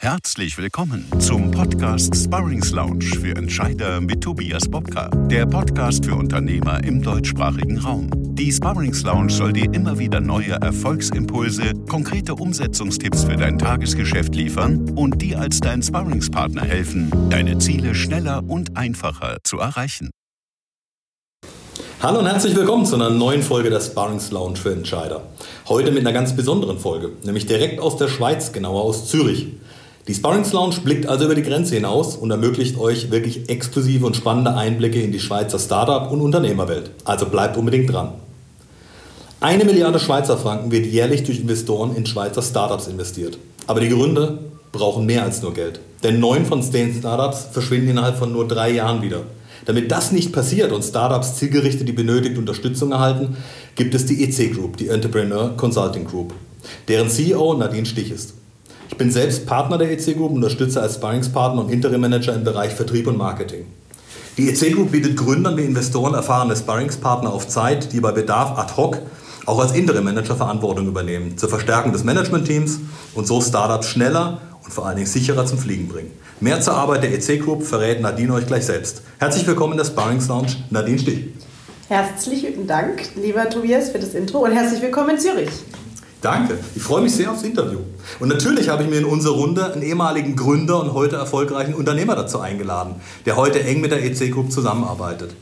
Herzlich willkommen zum Podcast Sparrings Lounge für Entscheider mit Tobias Bobka, der Podcast für Unternehmer im deutschsprachigen Raum. Die Sparrings Lounge soll dir immer wieder neue Erfolgsimpulse, konkrete Umsetzungstipps für dein Tagesgeschäft liefern und dir als dein Sparringspartner helfen, deine Ziele schneller und einfacher zu erreichen. Hallo und herzlich willkommen zu einer neuen Folge der Sparrings Lounge für Entscheider. Heute mit einer ganz besonderen Folge, nämlich direkt aus der Schweiz, genauer aus Zürich. Die Sparrings Lounge blickt also über die Grenze hinaus und ermöglicht euch wirklich exklusive und spannende Einblicke in die Schweizer Startup- und Unternehmerwelt. Also bleibt unbedingt dran. Eine Milliarde Schweizer Franken wird jährlich durch Investoren in Schweizer Startups investiert. Aber die Gründer brauchen mehr als nur Geld. Denn neun von zehn Startups verschwinden innerhalb von nur drei Jahren wieder. Damit das nicht passiert und Startups zielgerichtet die benötigte Unterstützung erhalten, gibt es die EC Group, die Entrepreneur Consulting Group, deren CEO Nadine Stich ist. Ich bin selbst Partner der EC Group unterstütze als Sparringspartner und Interim Manager im Bereich Vertrieb und Marketing. Die EC Group bietet Gründern wie Investoren erfahrene Sparringspartner auf Zeit, die bei Bedarf ad hoc auch als Interim Manager Verantwortung übernehmen, zur Verstärkung des Managementteams und so Startups schneller und vor allen Dingen sicherer zum Fliegen bringen. Mehr zur Arbeit der EC Group verrät Nadine euch gleich selbst. Herzlich willkommen in der Sparrings Lounge, Nadine Stich. Herzlichen Dank, lieber Tobias, für das Intro und herzlich willkommen in Zürich. Danke. Ich freue mich sehr aufs Interview. Und natürlich habe ich mir in unsere Runde einen ehemaligen Gründer und heute erfolgreichen Unternehmer dazu eingeladen, der heute eng mit der EC Group zusammenarbeitet.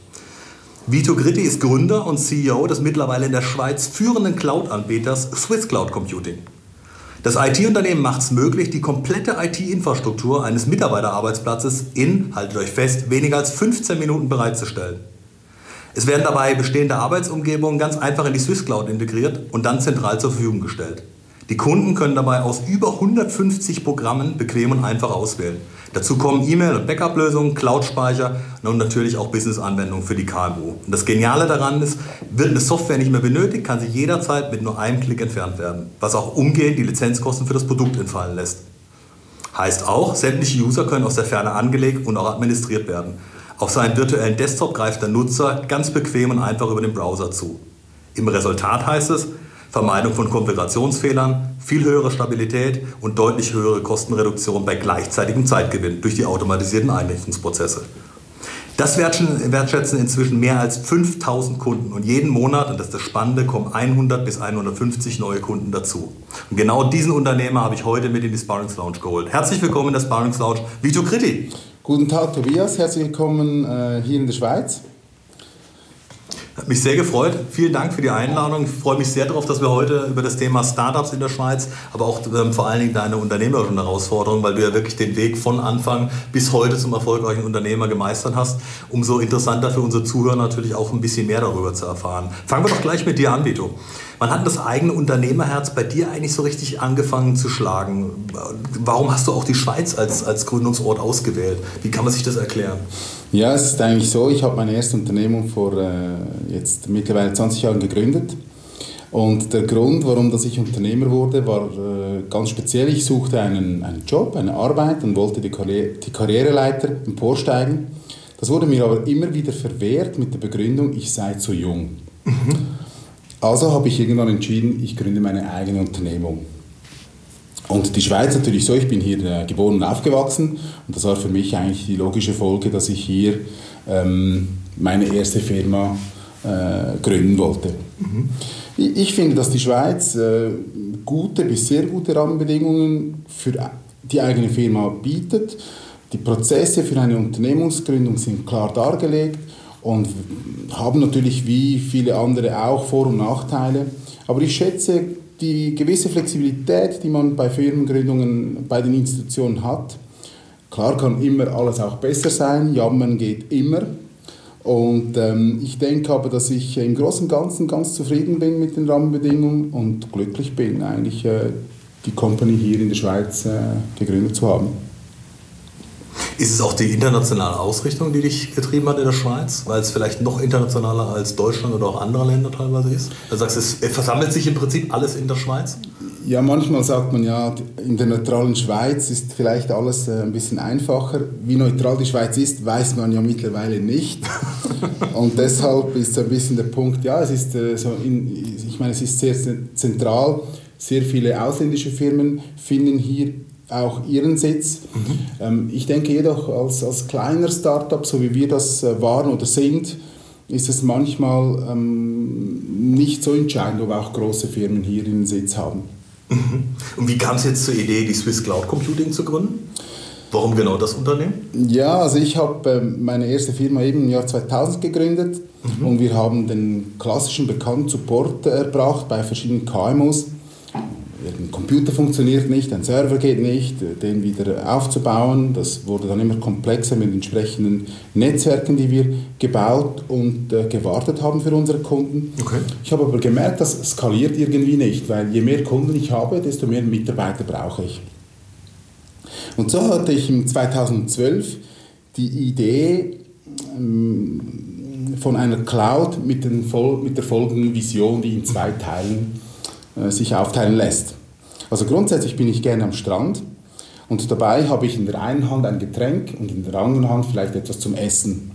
Vito Gritti ist Gründer und CEO des mittlerweile in der Schweiz führenden Cloud-Anbieters Swiss Cloud Computing. Das IT-Unternehmen macht es möglich, die komplette IT-Infrastruktur eines Mitarbeiterarbeitsplatzes in, haltet euch fest, weniger als 15 Minuten bereitzustellen. Es werden dabei bestehende Arbeitsumgebungen ganz einfach in die Swiss Cloud integriert und dann zentral zur Verfügung gestellt. Die Kunden können dabei aus über 150 Programmen bequem und einfach auswählen. Dazu kommen E-Mail- und Backup-Lösungen, Cloud-Speicher und natürlich auch Business-Anwendungen für die KMU. Und das Geniale daran ist, wird eine Software nicht mehr benötigt, kann sie jederzeit mit nur einem Klick entfernt werden, was auch umgehend die Lizenzkosten für das Produkt entfallen lässt. Heißt auch, sämtliche User können aus der Ferne angelegt und auch administriert werden. Auf seinen virtuellen Desktop greift der Nutzer ganz bequem und einfach über den Browser zu. Im Resultat heißt es Vermeidung von Konfigurationsfehlern, viel höhere Stabilität und deutlich höhere Kostenreduktion bei gleichzeitigem Zeitgewinn durch die automatisierten Einrichtungsprozesse. Das wertschätzen inzwischen mehr als 5000 Kunden und jeden Monat, und das ist das Spannende, kommen 100 bis 150 neue Kunden dazu. Und genau diesen Unternehmer habe ich heute mit in die Sparrings Lounge geholt. Herzlich willkommen in der Sparrings Lounge, Vito Critti. Guten Tag, Tobias. Herzlich willkommen äh, hier in der Schweiz. Hat mich sehr gefreut. Vielen Dank für die Einladung. Ich freue mich sehr darauf, dass wir heute über das Thema Startups in der Schweiz, aber auch ähm, vor allen Dingen deine unternehmerischen Herausforderungen, weil du ja wirklich den Weg von Anfang bis heute zum erfolgreichen Unternehmer gemeistert hast. Umso interessanter für unsere Zuhörer natürlich auch ein bisschen mehr darüber zu erfahren. Fangen wir doch gleich mit dir an, Vito. Wann hat das eigene Unternehmerherz bei dir eigentlich so richtig angefangen zu schlagen? Warum hast du auch die Schweiz als, als Gründungsort ausgewählt? Wie kann man sich das erklären? Ja, es ist eigentlich so, ich habe meine erste Unternehmung vor äh, jetzt mittlerweile 20 Jahren gegründet. Und der Grund, warum dass ich Unternehmer wurde, war äh, ganz speziell. Ich suchte einen, einen Job, eine Arbeit und wollte die, Karriere, die Karriereleiter emporsteigen. Das wurde mir aber immer wieder verwehrt mit der Begründung, ich sei zu jung. Mhm. Also habe ich irgendwann entschieden, ich gründe meine eigene Unternehmung. Und die Schweiz natürlich so, ich bin hier äh, geboren und aufgewachsen und das war für mich eigentlich die logische Folge, dass ich hier ähm, meine erste Firma äh, gründen wollte. Mhm. Ich, ich, finde, dass die Schweiz äh, gute bis sehr gute Rahmenbedingungen für die eigene Firma bietet. Die Prozesse für eine Unternehmensgründung sind klar dargelegt und haben natürlich wie viele andere auch Vor- und Nachteile. Aber ich schätze die gewisse Flexibilität, die man bei Firmengründungen bei den Institutionen hat. Klar kann immer alles auch besser sein, jammern geht immer. Und ähm, ich denke aber, dass ich im Großen und Ganzen ganz zufrieden bin mit den Rahmenbedingungen und glücklich bin, eigentlich äh, die Company hier in der Schweiz äh, gegründet zu haben. Ist es auch die internationale Ausrichtung, die dich getrieben hat in der Schweiz, weil es vielleicht noch internationaler als Deutschland oder auch andere Länder teilweise ist? Du sagst, es versammelt sich im Prinzip alles in der Schweiz? Ja, manchmal sagt man ja, in der neutralen Schweiz ist vielleicht alles äh, ein bisschen einfacher. Wie neutral die Schweiz ist, weiß man ja mittlerweile nicht. Und deshalb ist so ein bisschen der Punkt, ja, es ist äh, so, in, ich meine, es ist sehr zentral. Sehr viele ausländische Firmen finden hier auch ihren Sitz. Mhm. Ähm, ich denke jedoch, als, als kleiner Startup, so wie wir das äh, waren oder sind, ist es manchmal ähm, nicht so entscheidend, ob auch große Firmen hier ihren Sitz haben. Mhm. Und wie kam es jetzt zur Idee, die Swiss Cloud Computing zu gründen? Warum genau das Unternehmen? Ja, also ich habe äh, meine erste Firma eben im Jahr 2000 gegründet mhm. und wir haben den klassischen bekannten Support erbracht bei verschiedenen KMUs ein Computer funktioniert nicht, ein Server geht nicht, den wieder aufzubauen. Das wurde dann immer komplexer mit entsprechenden Netzwerken, die wir gebaut und äh, gewartet haben für unsere Kunden. Okay. Ich habe aber gemerkt, das skaliert irgendwie nicht, weil je mehr Kunden ich habe, desto mehr Mitarbeiter brauche ich. Und so hatte ich im 2012 die Idee ähm, von einer Cloud mit, den, mit der folgenden Vision, die in zwei Teilen äh, sich aufteilen lässt. Also grundsätzlich bin ich gerne am Strand und dabei habe ich in der einen Hand ein Getränk und in der anderen Hand vielleicht etwas zum Essen.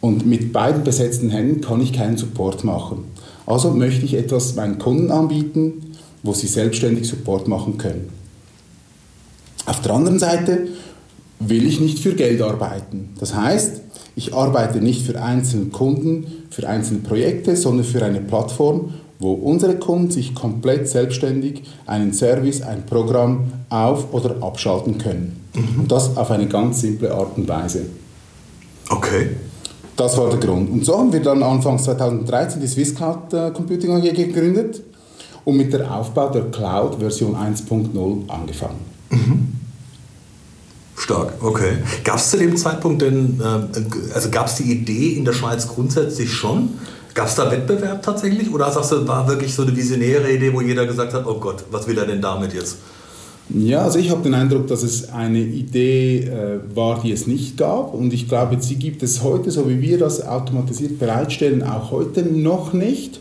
Und mit beiden besetzten Händen kann ich keinen Support machen. Also möchte ich etwas meinen Kunden anbieten, wo sie selbstständig Support machen können. Auf der anderen Seite will ich nicht für Geld arbeiten. Das heißt, ich arbeite nicht für einzelne Kunden, für einzelne Projekte, sondern für eine Plattform, wo unsere Kunden sich komplett selbstständig einen Service, ein Programm auf- oder abschalten können. Mhm. Und das auf eine ganz simple Art und Weise. Okay. Das war der Grund. Und so haben wir dann Anfang 2013 die Swiss Cloud äh, Computing AG gegründet und mit der Aufbau der Cloud Version 1.0 angefangen. Mhm. Stark, okay. Gab es zu dem Zeitpunkt denn, äh, also gab es die Idee in der Schweiz grundsätzlich schon? Gab es da Wettbewerb tatsächlich oder sagst du, war wirklich so eine visionäre Idee, wo jeder gesagt hat, oh Gott, was will er denn damit jetzt? Ja, also ich habe den Eindruck, dass es eine Idee äh, war, die es nicht gab. Und ich glaube, sie gibt es heute, so wie wir das automatisiert bereitstellen, auch heute noch nicht.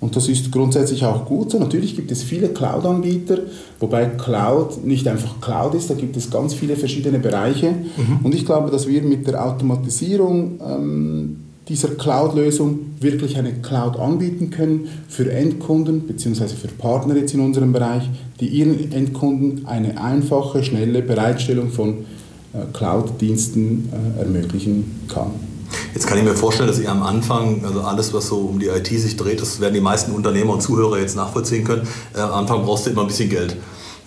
Und das ist grundsätzlich auch gut so. Natürlich gibt es viele Cloud-Anbieter, wobei Cloud nicht einfach Cloud ist, da gibt es ganz viele verschiedene Bereiche. Mhm. Und ich glaube, dass wir mit der Automatisierung ähm, dieser Cloud-Lösung wirklich eine Cloud anbieten können für Endkunden bzw. für Partner jetzt in unserem Bereich, die ihren Endkunden eine einfache, schnelle Bereitstellung von äh, Cloud-Diensten äh, ermöglichen kann. Jetzt kann ich mir vorstellen, dass ihr am Anfang, also alles, was so um die IT sich dreht, das werden die meisten Unternehmer und Zuhörer jetzt nachvollziehen können. Äh, am Anfang brauchst du immer ein bisschen Geld.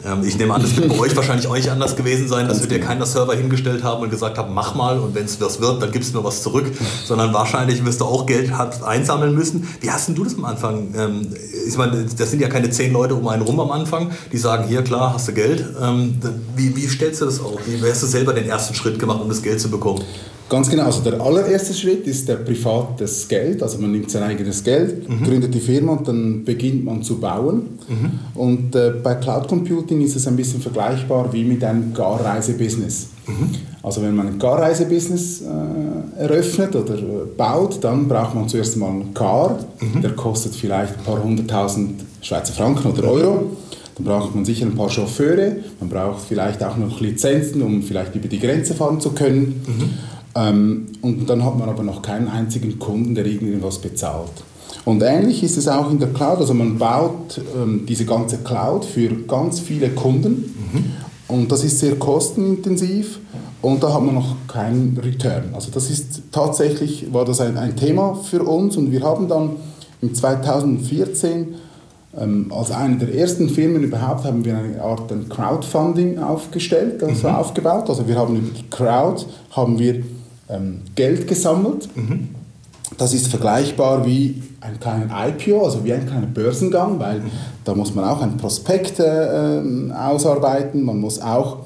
Ähm, ich nehme an, das wird bei euch wahrscheinlich auch nicht anders gewesen sein, dass wir dir keiner Server hingestellt haben und gesagt haben, mach mal und wenn es was wird, dann gibst du mir was zurück, sondern wahrscheinlich wirst du auch Geld einsammeln müssen. Wie hast denn du das am Anfang? Ähm, ich meine, das sind ja keine zehn Leute um einen rum am Anfang, die sagen, hier klar, hast du Geld. Ähm, wie, wie stellst du das auf? Wie hast du selber den ersten Schritt gemacht, um das Geld zu bekommen? Ganz genau. Also der allererste Schritt ist der privates Geld. Also man nimmt sein eigenes Geld, mhm. gründet die Firma und dann beginnt man zu bauen. Mhm. Und äh, bei Cloud Computing ist es ein bisschen vergleichbar wie mit einem Garreisebusiness. Mhm. Also wenn man ein Garreisebusiness äh, eröffnet oder äh, baut, dann braucht man zuerst mal einen Car. Mhm. Der kostet vielleicht ein paar hunderttausend Schweizer Franken oder Euro. Dann braucht man sicher ein paar Chauffeure, man braucht vielleicht auch noch Lizenzen, um vielleicht über die Grenze fahren zu können. Ähm, und dann hat man aber noch keinen einzigen Kunden, der irgendwas bezahlt. Und ähnlich ist es auch in der Cloud. Also man baut ähm, diese ganze Cloud für ganz viele Kunden mhm. und das ist sehr kostenintensiv und da hat man noch keinen Return. Also das ist tatsächlich, war das ein, ein Thema für uns und wir haben dann im 2014 ähm, als eine der ersten Firmen überhaupt haben wir eine Art Crowdfunding aufgestellt, also mhm. aufgebaut. Also wir haben über die Crowd haben wir ähm, Geld gesammelt. Mhm. Das ist vergleichbar wie ein kleiner IPO, also wie ein kleiner Börsengang, weil mhm. da muss man auch ein Prospekt äh, ähm, ausarbeiten, man muss auch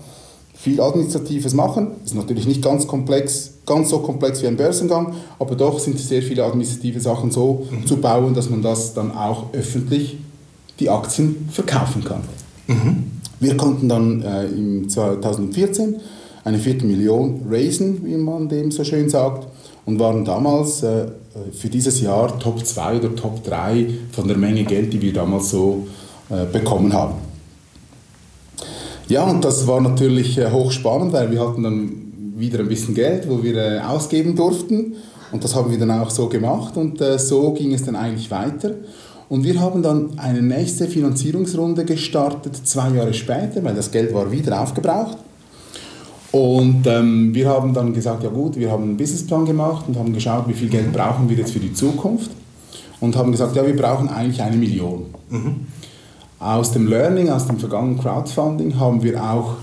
viel Administratives machen. Das ist natürlich nicht ganz komplex, ganz so komplex wie ein Börsengang, aber doch sind sehr viele administrative Sachen so mhm. zu bauen, dass man das dann auch öffentlich die Aktien verkaufen kann. Mhm. Wir konnten dann äh, im 2014 eine Viertelmillion raisen, wie man dem so schön sagt, und waren damals äh, für dieses Jahr Top 2 oder Top 3 von der Menge Geld, die wir damals so äh, bekommen haben. Ja, und das war natürlich äh, hochspannend, weil wir hatten dann wieder ein bisschen Geld, wo wir äh, ausgeben durften. Und das haben wir dann auch so gemacht und äh, so ging es dann eigentlich weiter. Und wir haben dann eine nächste Finanzierungsrunde gestartet, zwei Jahre später, weil das Geld war wieder aufgebraucht. Und ähm, wir haben dann gesagt, ja gut, wir haben einen Businessplan gemacht und haben geschaut, wie viel Geld brauchen wir jetzt für die Zukunft. Und haben gesagt, ja, wir brauchen eigentlich eine Million. Mhm. Aus dem Learning, aus dem vergangenen Crowdfunding haben wir auch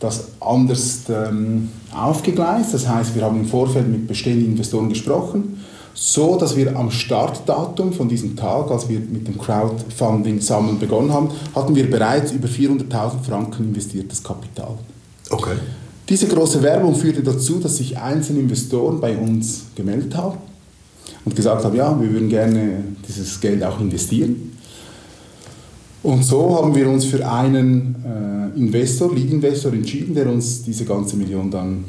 das anders ähm, aufgegleist. Das heißt, wir haben im Vorfeld mit bestehenden Investoren gesprochen, so dass wir am Startdatum von diesem Tag, als wir mit dem Crowdfunding sammeln begonnen haben, hatten wir bereits über 400.000 Franken investiertes Kapital. Okay. Diese große Werbung führte dazu, dass sich einzelne Investoren bei uns gemeldet haben und gesagt haben, ja, wir würden gerne dieses Geld auch investieren. Und so haben wir uns für einen äh, Investor, Lead-Investor entschieden, der uns diese ganze Million dann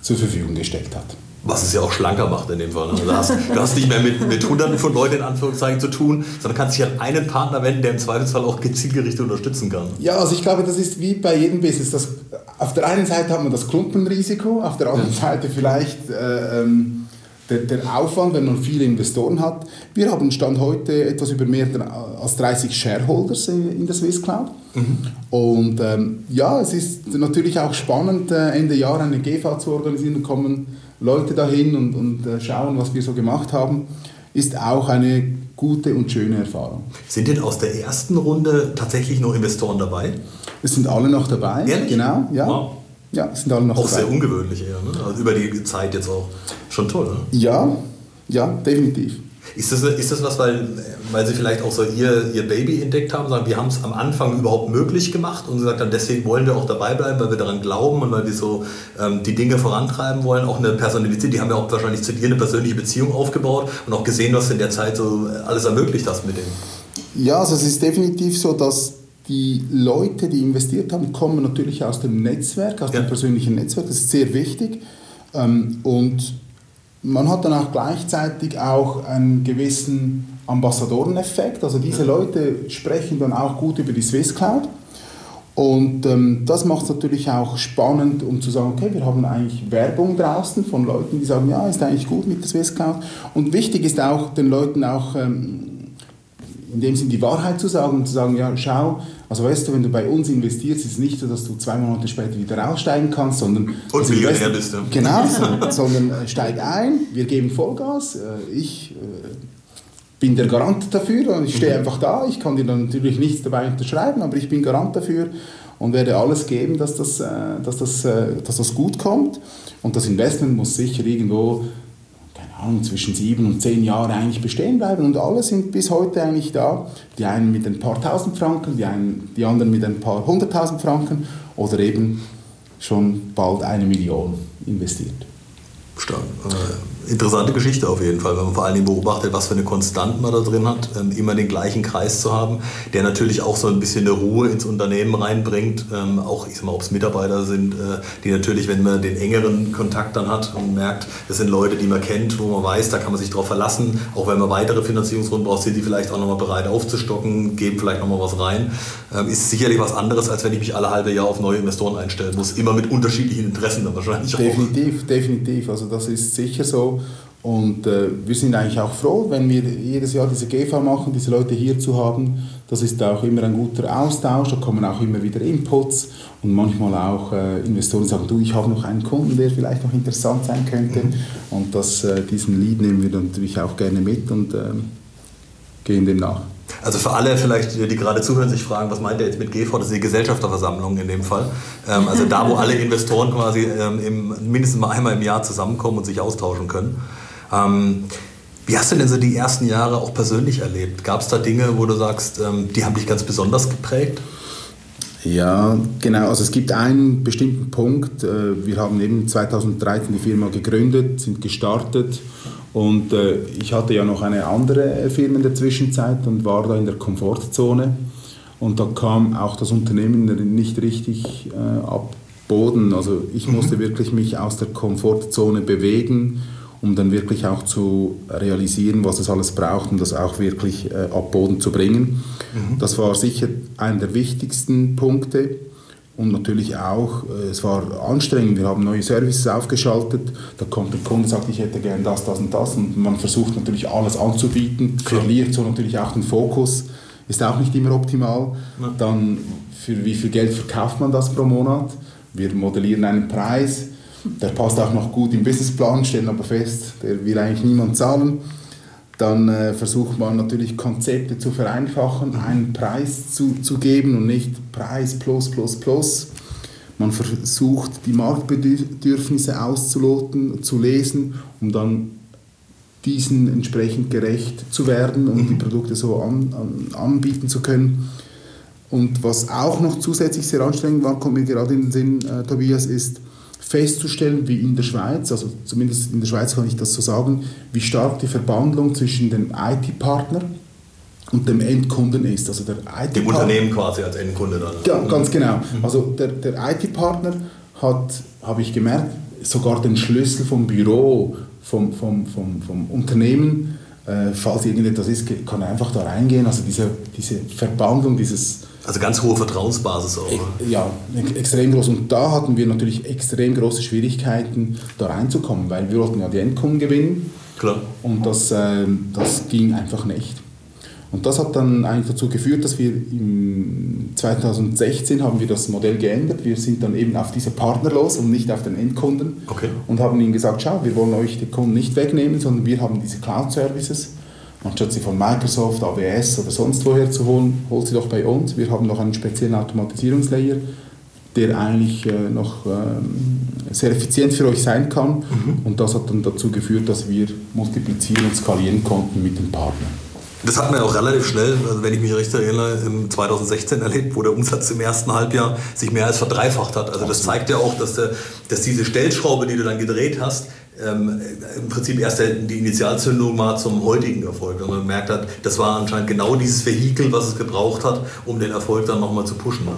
zur Verfügung gestellt hat. Was es ja auch schlanker macht in dem Fall. Ne? Also hast, du hast nicht mehr mit, mit Hunderten von Leuten in Anführungszeichen zu tun, sondern kannst dich an einen Partner wenden, der im Zweifelsfall auch gezielgerichtet unterstützen kann. Ja, also ich glaube, das ist wie bei jedem Business. Das, auf der einen Seite hat man das Klumpenrisiko, auf der anderen Seite vielleicht äh, ähm, der, der, Aufwand, wenn man viele Investoren hat. Wir haben Stand heute etwas über mehr als 30 Shareholders in der Swiss Cloud. Mhm. Und ähm, ja, es ist natürlich auch spannend, äh, Ende Jahr eine GV zu organisieren. Da kommen Leute dahin und, und äh, schauen, was wir so gemacht haben. Ist auch eine gute und schöne Erfahrung. Sind denn aus der ersten Runde tatsächlich noch Investoren dabei? Es sind alle noch dabei. Ehrlich? Genau, ja. Wow. Ja, sind alle noch Auch dabei. sehr ungewöhnlich eher, ne? Also über die Zeit jetzt auch. Schon toll, ne? Ja, ja, definitiv. Ist das, ist das was, weil, weil Sie vielleicht auch so ihr, ihr Baby entdeckt haben, sagen, wir haben es am Anfang überhaupt möglich gemacht und gesagt haben, deswegen wollen wir auch dabei bleiben, weil wir daran glauben und weil wir so ähm, die Dinge vorantreiben wollen, auch eine Personalität, die haben ja auch wahrscheinlich zu dir eine persönliche Beziehung aufgebaut und auch gesehen, was in der Zeit so alles ermöglicht hast mit denen. Ja, also es ist definitiv so, dass die Leute, die investiert haben, kommen natürlich aus dem Netzwerk, aus ja. dem persönlichen Netzwerk. Das ist sehr wichtig. Ähm, und man hat dann auch gleichzeitig auch einen gewissen Ambassadoreneffekt. Also diese Leute sprechen dann auch gut über die Swiss Cloud. Und ähm, das macht es natürlich auch spannend, um zu sagen, okay, wir haben eigentlich Werbung draußen von Leuten, die sagen, ja, ist eigentlich gut mit der Swiss Cloud. Und wichtig ist auch, den Leuten auch ähm, in dem Sinn die Wahrheit zu sagen und zu sagen, ja, schau, also weißt du, wenn du bei uns investierst, ist es nicht so, dass du zwei Monate später wieder aussteigen kannst, sondern... Und Millionär bist du. Genau, so, sondern äh, steig ein, wir geben Vollgas, äh, ich äh, bin der Garant dafür und ich stehe mhm. einfach da, ich kann dir dann natürlich nichts dabei unterschreiben, aber ich bin Garant dafür und werde alles geben, dass das, dass das, dass das gut kommt und das Investment muss sicher irgendwo Ahnung, zwischen sieben und zehn Jahren eigentlich bestehen bleiben und alle sind bis heute eigentlich da. Die einen mit ein paar tausend Franken, die, einen, die anderen mit ein paar hunderttausend Franken oder eben schon bald eine Million investiert. Stark. Interessante Geschichte auf jeden Fall, wenn man vor allen Dingen beobachtet, was für eine Konstante man da drin hat, ähm, immer den gleichen Kreis zu haben, der natürlich auch so ein bisschen eine Ruhe ins Unternehmen reinbringt. Ähm, auch, ich sag mal, ob es Mitarbeiter sind, äh, die natürlich, wenn man den engeren Kontakt dann hat und merkt, das sind Leute, die man kennt, wo man weiß, da kann man sich drauf verlassen. Auch wenn man weitere Finanzierungsrunden braucht, sind die vielleicht auch nochmal bereit aufzustocken, geben vielleicht nochmal was rein. Ähm, ist sicherlich was anderes, als wenn ich mich alle halbe Jahr auf neue Investoren einstellen muss. Immer mit unterschiedlichen Interessen dann wahrscheinlich auch. Definitiv, definitiv. Also das ist sicher so. Und äh, wir sind eigentlich auch froh, wenn wir jedes Jahr diese GV machen, diese Leute hier zu haben. Das ist auch immer ein guter Austausch, da kommen auch immer wieder Inputs und manchmal auch äh, Investoren sagen, du, ich habe noch einen Kunden, der vielleicht noch interessant sein könnte. Und das, äh, diesen Lead nehmen wir natürlich auch gerne mit und ähm, gehen dem nach. Also für alle vielleicht, die gerade zuhören, sich fragen, was meint er jetzt mit GV? Das ist die Gesellschafterversammlung in dem Fall. Ähm, also da, wo alle Investoren quasi ähm, mindestens mal einmal im Jahr zusammenkommen und sich austauschen können. Ähm, wie hast du denn so die ersten Jahre auch persönlich erlebt? Gab es da Dinge, wo du sagst, die haben dich ganz besonders geprägt? Ja, genau. Also es gibt einen bestimmten Punkt. Äh, wir haben eben 2013 die Firma gegründet, sind gestartet und äh, ich hatte ja noch eine andere Firma in der Zwischenzeit und war da in der Komfortzone. Und da kam auch das Unternehmen nicht richtig äh, ab Boden. Also ich mhm. musste wirklich mich aus der Komfortzone bewegen, um dann wirklich auch zu realisieren, was es alles braucht, um das auch wirklich äh, ab Boden zu bringen. Mhm. Das war sicher einer der wichtigsten Punkte. Und natürlich auch, äh, es war anstrengend, wir haben neue Services aufgeschaltet, da kommt der Kunde und sagt, ich hätte gern das, das und das. Und man versucht natürlich alles anzubieten, verliert so natürlich auch den Fokus, ist auch nicht immer optimal. Dann für wie viel Geld verkauft man das pro Monat? Wir modellieren einen Preis, der passt auch noch gut im Businessplan, stellen aber fest, der will eigentlich niemand zahlen. Dann äh, versucht man natürlich Konzepte zu vereinfachen, einen Preis zu, zu geben und nicht Preis plus plus plus. Man versucht die Marktbedürfnisse auszuloten, zu lesen, um dann diesen entsprechend gerecht zu werden und die Produkte so an, an, anbieten zu können. Und was auch noch zusätzlich sehr anstrengend war, kommt mir gerade in den Sinn, äh, Tobias, ist, festzustellen, wie in der Schweiz, also zumindest in der Schweiz kann ich das so sagen, wie stark die Verbandlung zwischen dem IT-Partner und dem Endkunden ist. Also der IT dem Unternehmen quasi als Endkunde dann. Ja, ganz genau. Mhm. Also der, der IT-Partner hat, habe ich gemerkt, sogar den Schlüssel vom Büro, vom, vom, vom, vom Unternehmen, äh, falls irgendetwas ist, kann er einfach da reingehen. Also diese, diese Verbandlung, dieses also ganz hohe Vertrauensbasis auch. Ja, extrem groß. Und da hatten wir natürlich extrem große Schwierigkeiten, da reinzukommen, weil wir wollten ja die Endkunden gewinnen. Klar. Und das, äh, das ging einfach nicht. Und das hat dann eigentlich dazu geführt, dass wir im 2016 haben wir das Modell geändert. Wir sind dann eben auf diese Partner los und nicht auf den Endkunden. Okay. Und haben ihnen gesagt, schau, wir wollen euch die Kunden nicht wegnehmen, sondern wir haben diese Cloud-Services anstatt sie von Microsoft, AWS oder sonst woher zu holen, holt sie doch bei uns. Wir haben noch einen speziellen Automatisierungslayer, der eigentlich äh, noch ähm, sehr effizient für euch sein kann. Mhm. Und das hat dann dazu geführt, dass wir multiplizieren und skalieren konnten mit dem Partner. Das hat man ja auch relativ schnell, also wenn ich mich richtig erinnere, im 2016 erlebt, wo der Umsatz im ersten Halbjahr sich mehr als verdreifacht hat. Also das zeigt ja auch, dass, der, dass diese Stellschraube, die du dann gedreht hast, ähm, im Prinzip erst die Initialzündung war zum heutigen Erfolg. Und man gemerkt hat, das war anscheinend genau dieses Vehikel, was es gebraucht hat, um den Erfolg dann nochmal zu pushen.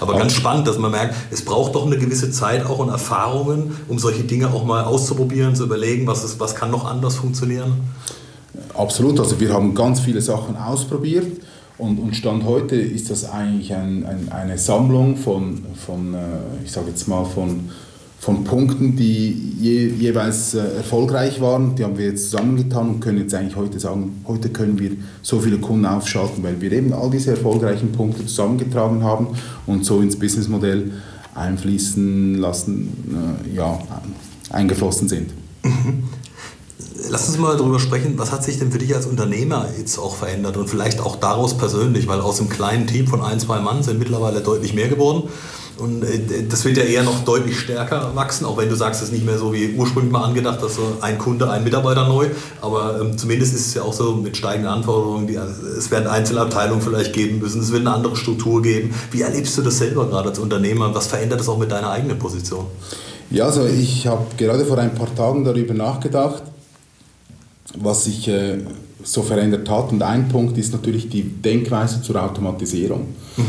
Aber ganz spannend, dass man merkt, es braucht doch eine gewisse Zeit auch und Erfahrungen, um solche Dinge auch mal auszuprobieren, zu überlegen, was, ist, was kann noch anders funktionieren. Absolut, also wir haben ganz viele Sachen ausprobiert. Und, und Stand heute ist das eigentlich ein, ein, eine Sammlung von, von äh, ich sage jetzt mal, von von Punkten, die je, jeweils äh, erfolgreich waren. Die haben wir jetzt zusammengetan und können jetzt eigentlich heute sagen, heute können wir so viele Kunden aufschalten, weil wir eben all diese erfolgreichen Punkte zusammengetragen haben und so ins Businessmodell einfließen lassen, äh, ja, eingeflossen sind. Lass uns mal darüber sprechen, was hat sich denn für dich als Unternehmer jetzt auch verändert und vielleicht auch daraus persönlich, weil aus einem kleinen Team von ein, zwei Mann sind mittlerweile deutlich mehr geworden. Und äh, das wird ja eher noch deutlich stärker wachsen, auch wenn du sagst, es ist nicht mehr so wie ursprünglich mal angedacht, dass so ein Kunde, ein Mitarbeiter neu. Aber ähm, zumindest ist es ja auch so mit steigenden Anforderungen, die, also es werden Einzelabteilungen vielleicht geben müssen, es wird eine andere Struktur geben. Wie erlebst du das selber gerade als Unternehmer? Was verändert das auch mit deiner eigenen Position? Ja, also ich habe gerade vor ein paar Tagen darüber nachgedacht, was sich äh, so verändert hat. Und ein Punkt ist natürlich die Denkweise zur Automatisierung. Mhm.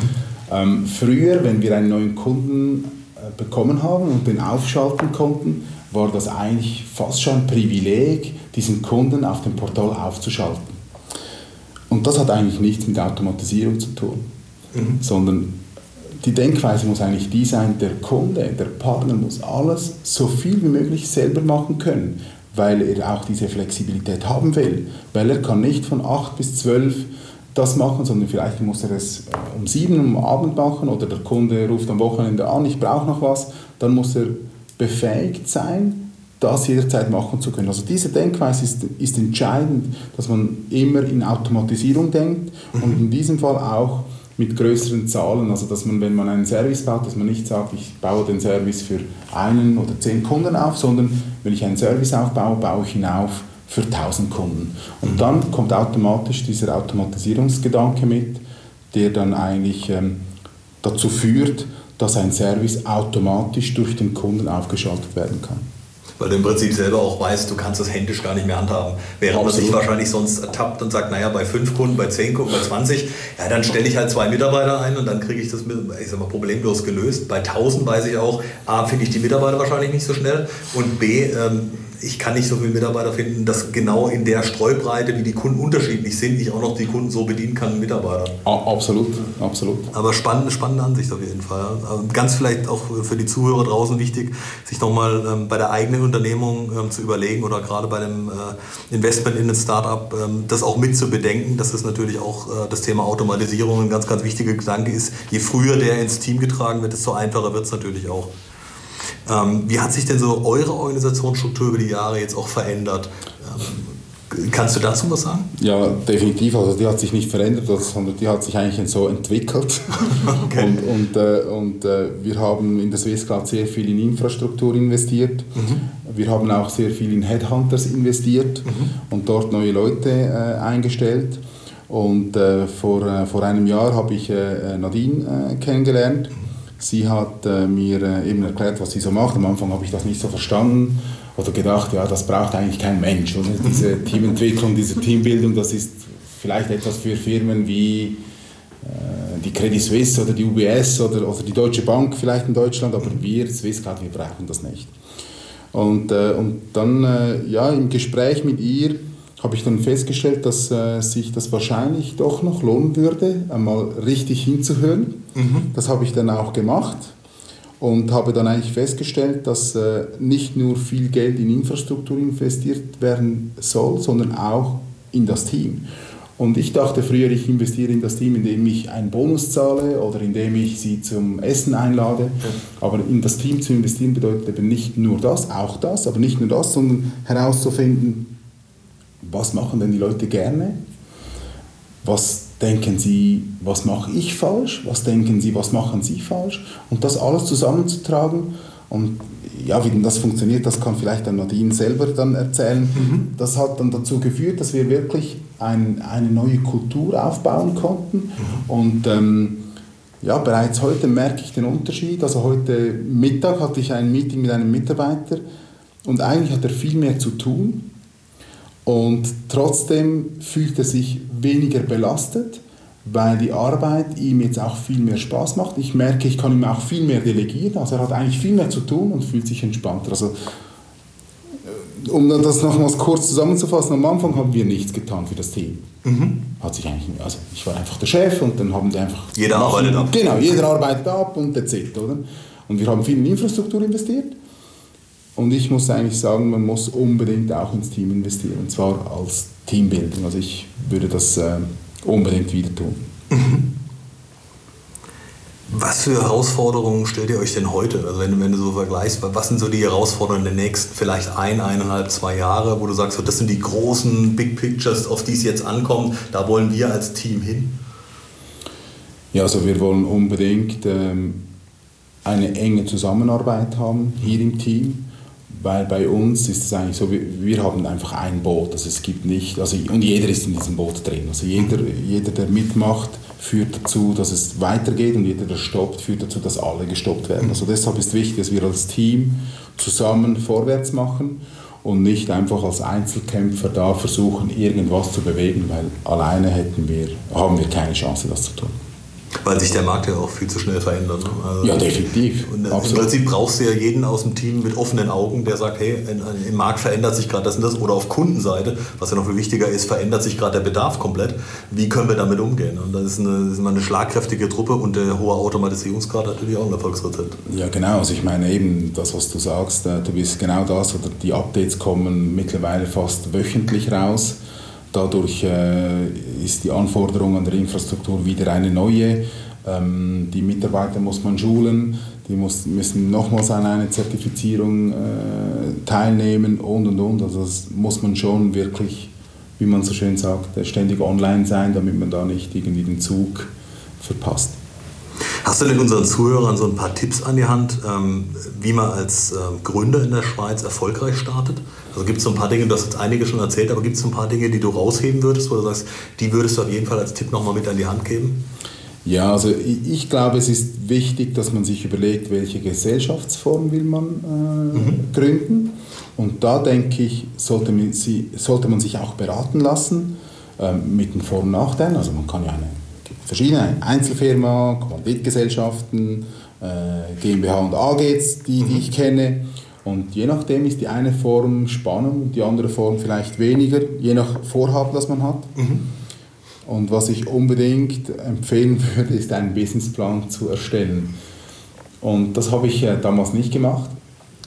Ähm, früher, wenn wir einen neuen Kunden äh, bekommen haben und den aufschalten konnten, war das eigentlich fast schon ein Privileg, diesen Kunden auf dem Portal aufzuschalten. Und das hat eigentlich nichts mit Automatisierung zu tun, mhm. sondern die Denkweise muss eigentlich die sein, der Kunde, der Partner muss alles so viel wie möglich selber machen können, weil er auch diese Flexibilität haben will, weil er kann nicht von 8 bis 12 das machen, sondern vielleicht muss er es äh, um sieben am Abend machen oder der Kunde ruft am Wochenende an, ich brauche noch was, dann muss er befähigt sein, das jederzeit machen zu können. Also diese Denkweise ist, ist entscheidend, dass man immer in Automatisierung denkt und in diesem Fall auch mit größeren Zahlen, also dass man, wenn man einen Service baut, dass man nicht sagt, ich baue den Service für einen oder zehn Kunden auf, sondern wenn ich einen Service aufbaue, baue ich ihn auf für 1000 Kunden. Und dann kommt automatisch dieser Automatisierungsgedanke mit, der dann eigentlich ähm, dazu führt, dass ein Service automatisch durch den Kunden aufgeschaltet werden kann. Weil du im Prinzip selber auch weißt, du kannst das händisch gar nicht mehr handhaben. Während man sich wahrscheinlich sonst ertappt und sagt, naja, bei 5 Kunden, bei 10 Kunden, bei 20, ja, dann stelle ich halt zwei Mitarbeiter ein und dann kriege ich das ich sag mal, problemlos gelöst. Bei 1000 weiß ich auch, A, finde ich die Mitarbeiter wahrscheinlich nicht so schnell und B, ähm, ich kann nicht so viele Mitarbeiter finden, dass genau in der Streubreite, wie die Kunden unterschiedlich sind, ich auch noch die Kunden so bedienen kann, Mitarbeiter. Absolut, absolut. Aber spannende, spannende Ansicht auf jeden Fall. Ganz vielleicht auch für die Zuhörer draußen wichtig, sich nochmal ähm, bei der eigenen Unternehmung ähm, zu überlegen oder gerade bei dem äh, Investment in ein Startup, ähm, das auch mit zu bedenken, dass es natürlich auch äh, das Thema Automatisierung ein ganz, ganz wichtiger Gedanke ist. Je früher der ins Team getragen wird, desto einfacher wird es natürlich auch. Ähm, wie hat sich denn so eure Organisationsstruktur über die Jahre jetzt auch verändert? Ähm, kannst du dazu was sagen? Ja, definitiv. Also die hat sich nicht verändert, sondern die hat sich eigentlich so entwickelt. okay. Und, und, äh, und äh, wir haben in der Swisscloud sehr viel in Infrastruktur investiert. Mhm. Wir haben auch sehr viel in Headhunters investiert mhm. und dort neue Leute äh, eingestellt. Und äh, vor, äh, vor einem Jahr habe ich äh, Nadine kennengelernt. Mhm Sie hat äh, mir äh, eben erklärt, was sie so macht. Am Anfang habe ich das nicht so verstanden oder gedacht, ja, das braucht eigentlich kein Mensch. Oder? Diese Teamentwicklung, diese Teambildung, das ist vielleicht etwas für Firmen wie äh, die Credit Suisse oder die UBS oder, oder die Deutsche Bank vielleicht in Deutschland, aber wir, Swisscard, wir brauchen das nicht. Und, äh, und dann äh, ja, im Gespräch mit ihr habe ich dann festgestellt, dass äh, sich das wahrscheinlich doch noch lohnen würde, einmal richtig hinzuhören. Mhm. Das habe ich dann auch gemacht und habe dann eigentlich festgestellt, dass äh, nicht nur viel Geld in Infrastruktur investiert werden soll, sondern auch in das Team. Und ich dachte früher, ich investiere in das Team, indem ich einen Bonus zahle oder indem ich sie zum Essen einlade. Aber in das Team zu investieren bedeutet eben nicht nur das, auch das, aber nicht nur das, sondern herauszufinden, was machen denn die Leute gerne? Was denken sie, was mache ich falsch? Was denken sie, was machen sie falsch? Und das alles zusammenzutragen und ja, wie denn das funktioniert, das kann vielleicht dann Nadine selber dann erzählen. Mhm. Das hat dann dazu geführt, dass wir wirklich ein, eine neue Kultur aufbauen konnten. Mhm. Und ähm, ja, bereits heute merke ich den Unterschied. Also heute Mittag hatte ich ein Meeting mit einem Mitarbeiter und eigentlich hat er viel mehr zu tun und trotzdem fühlt er sich weniger belastet, weil die Arbeit ihm jetzt auch viel mehr Spaß macht. Ich merke, ich kann ihm auch viel mehr delegieren. Also er hat eigentlich viel mehr zu tun und fühlt sich entspannter. Also, äh, um das nochmals kurz zusammenzufassen, am Anfang haben wir nichts getan für das Team. Mhm. Hat sich eigentlich, also ich war einfach der Chef und dann haben die einfach... Jeder arbeitet ab. Genau, jeder arbeitet ab und etc. Oder? Und wir haben viel in Infrastruktur investiert und ich muss eigentlich sagen, man muss unbedingt auch ins Team investieren, und zwar als Teambildung. Also ich würde das äh, unbedingt wieder tun. Mhm. Was für Herausforderungen stellt ihr euch denn heute? Also wenn, wenn du so vergleichst, was sind so die Herausforderungen der nächsten vielleicht ein, eineinhalb, zwei Jahre, wo du sagst, das sind die großen Big Pictures, auf die es jetzt ankommt, da wollen wir als Team hin? Ja, also wir wollen unbedingt ähm, eine enge Zusammenarbeit haben hier im Team weil bei uns ist es eigentlich so, wir, wir haben einfach ein Boot, also es gibt nicht, also und jeder ist in diesem Boot drin, also jeder, jeder der mitmacht, führt dazu, dass es weitergeht und jeder, der stoppt, führt dazu, dass alle gestoppt werden. Also deshalb ist wichtig, dass wir als Team zusammen vorwärts machen und nicht einfach als Einzelkämpfer da versuchen, irgendwas zu bewegen, weil alleine hätten wir, haben wir keine Chance, das zu tun. Weil sich der Markt ja auch viel zu schnell verändert. Ne? Also ja, definitiv. Und äh, Im Prinzip brauchst du ja jeden aus dem Team mit offenen Augen, der sagt, hey, im Markt verändert sich gerade das und das. Oder auf Kundenseite, was ja noch viel wichtiger ist, verändert sich gerade der Bedarf komplett. Wie können wir damit umgehen? Und das ist, eine, das ist eine schlagkräftige Truppe und der hohe Automatisierungsgrad natürlich auch ein Erfolgsrezept. Ja, genau. Also ich meine eben, das, was du sagst, äh, du bist genau das, oder die Updates kommen mittlerweile fast wöchentlich raus. Dadurch äh, ist die Anforderung an der Infrastruktur wieder eine neue. Ähm, die Mitarbeiter muss man schulen, die muss, müssen nochmals an einer Zertifizierung äh, teilnehmen und und und. Also das muss man schon wirklich, wie man so schön sagt, ständig online sein, damit man da nicht irgendwie den Zug verpasst. Hast du denn unseren Zuhörern so ein paar Tipps an die Hand, ähm, wie man als ähm, Gründer in der Schweiz erfolgreich startet? Also gibt es so ein paar Dinge, du hast jetzt einige schon erzählt, aber gibt es so ein paar Dinge, die du rausheben würdest, wo du sagst, die würdest du auf jeden Fall als Tipp nochmal mit an die Hand geben? Ja, also ich, glaube, es ist wichtig, dass man sich überlegt, welche Gesellschaftsform will man äh, mhm. gründen. Und da denke ich, sollte man, sollte man sich auch beraten lassen äh, mit den Vor- und Nachteilen. Also man kann ja eine verschiedene Einzelfirma, Kommanditgesellschaften, äh, GmbH und AGs, die, die ich kenne. Und je nachdem ist die eine Form spannend und die andere Form vielleicht weniger, je nach Vorhaben, das man hat. Mhm. Und was ich unbedingt empfehlen würde, ist einen Businessplan zu erstellen. Und das habe ich äh, damals nicht gemacht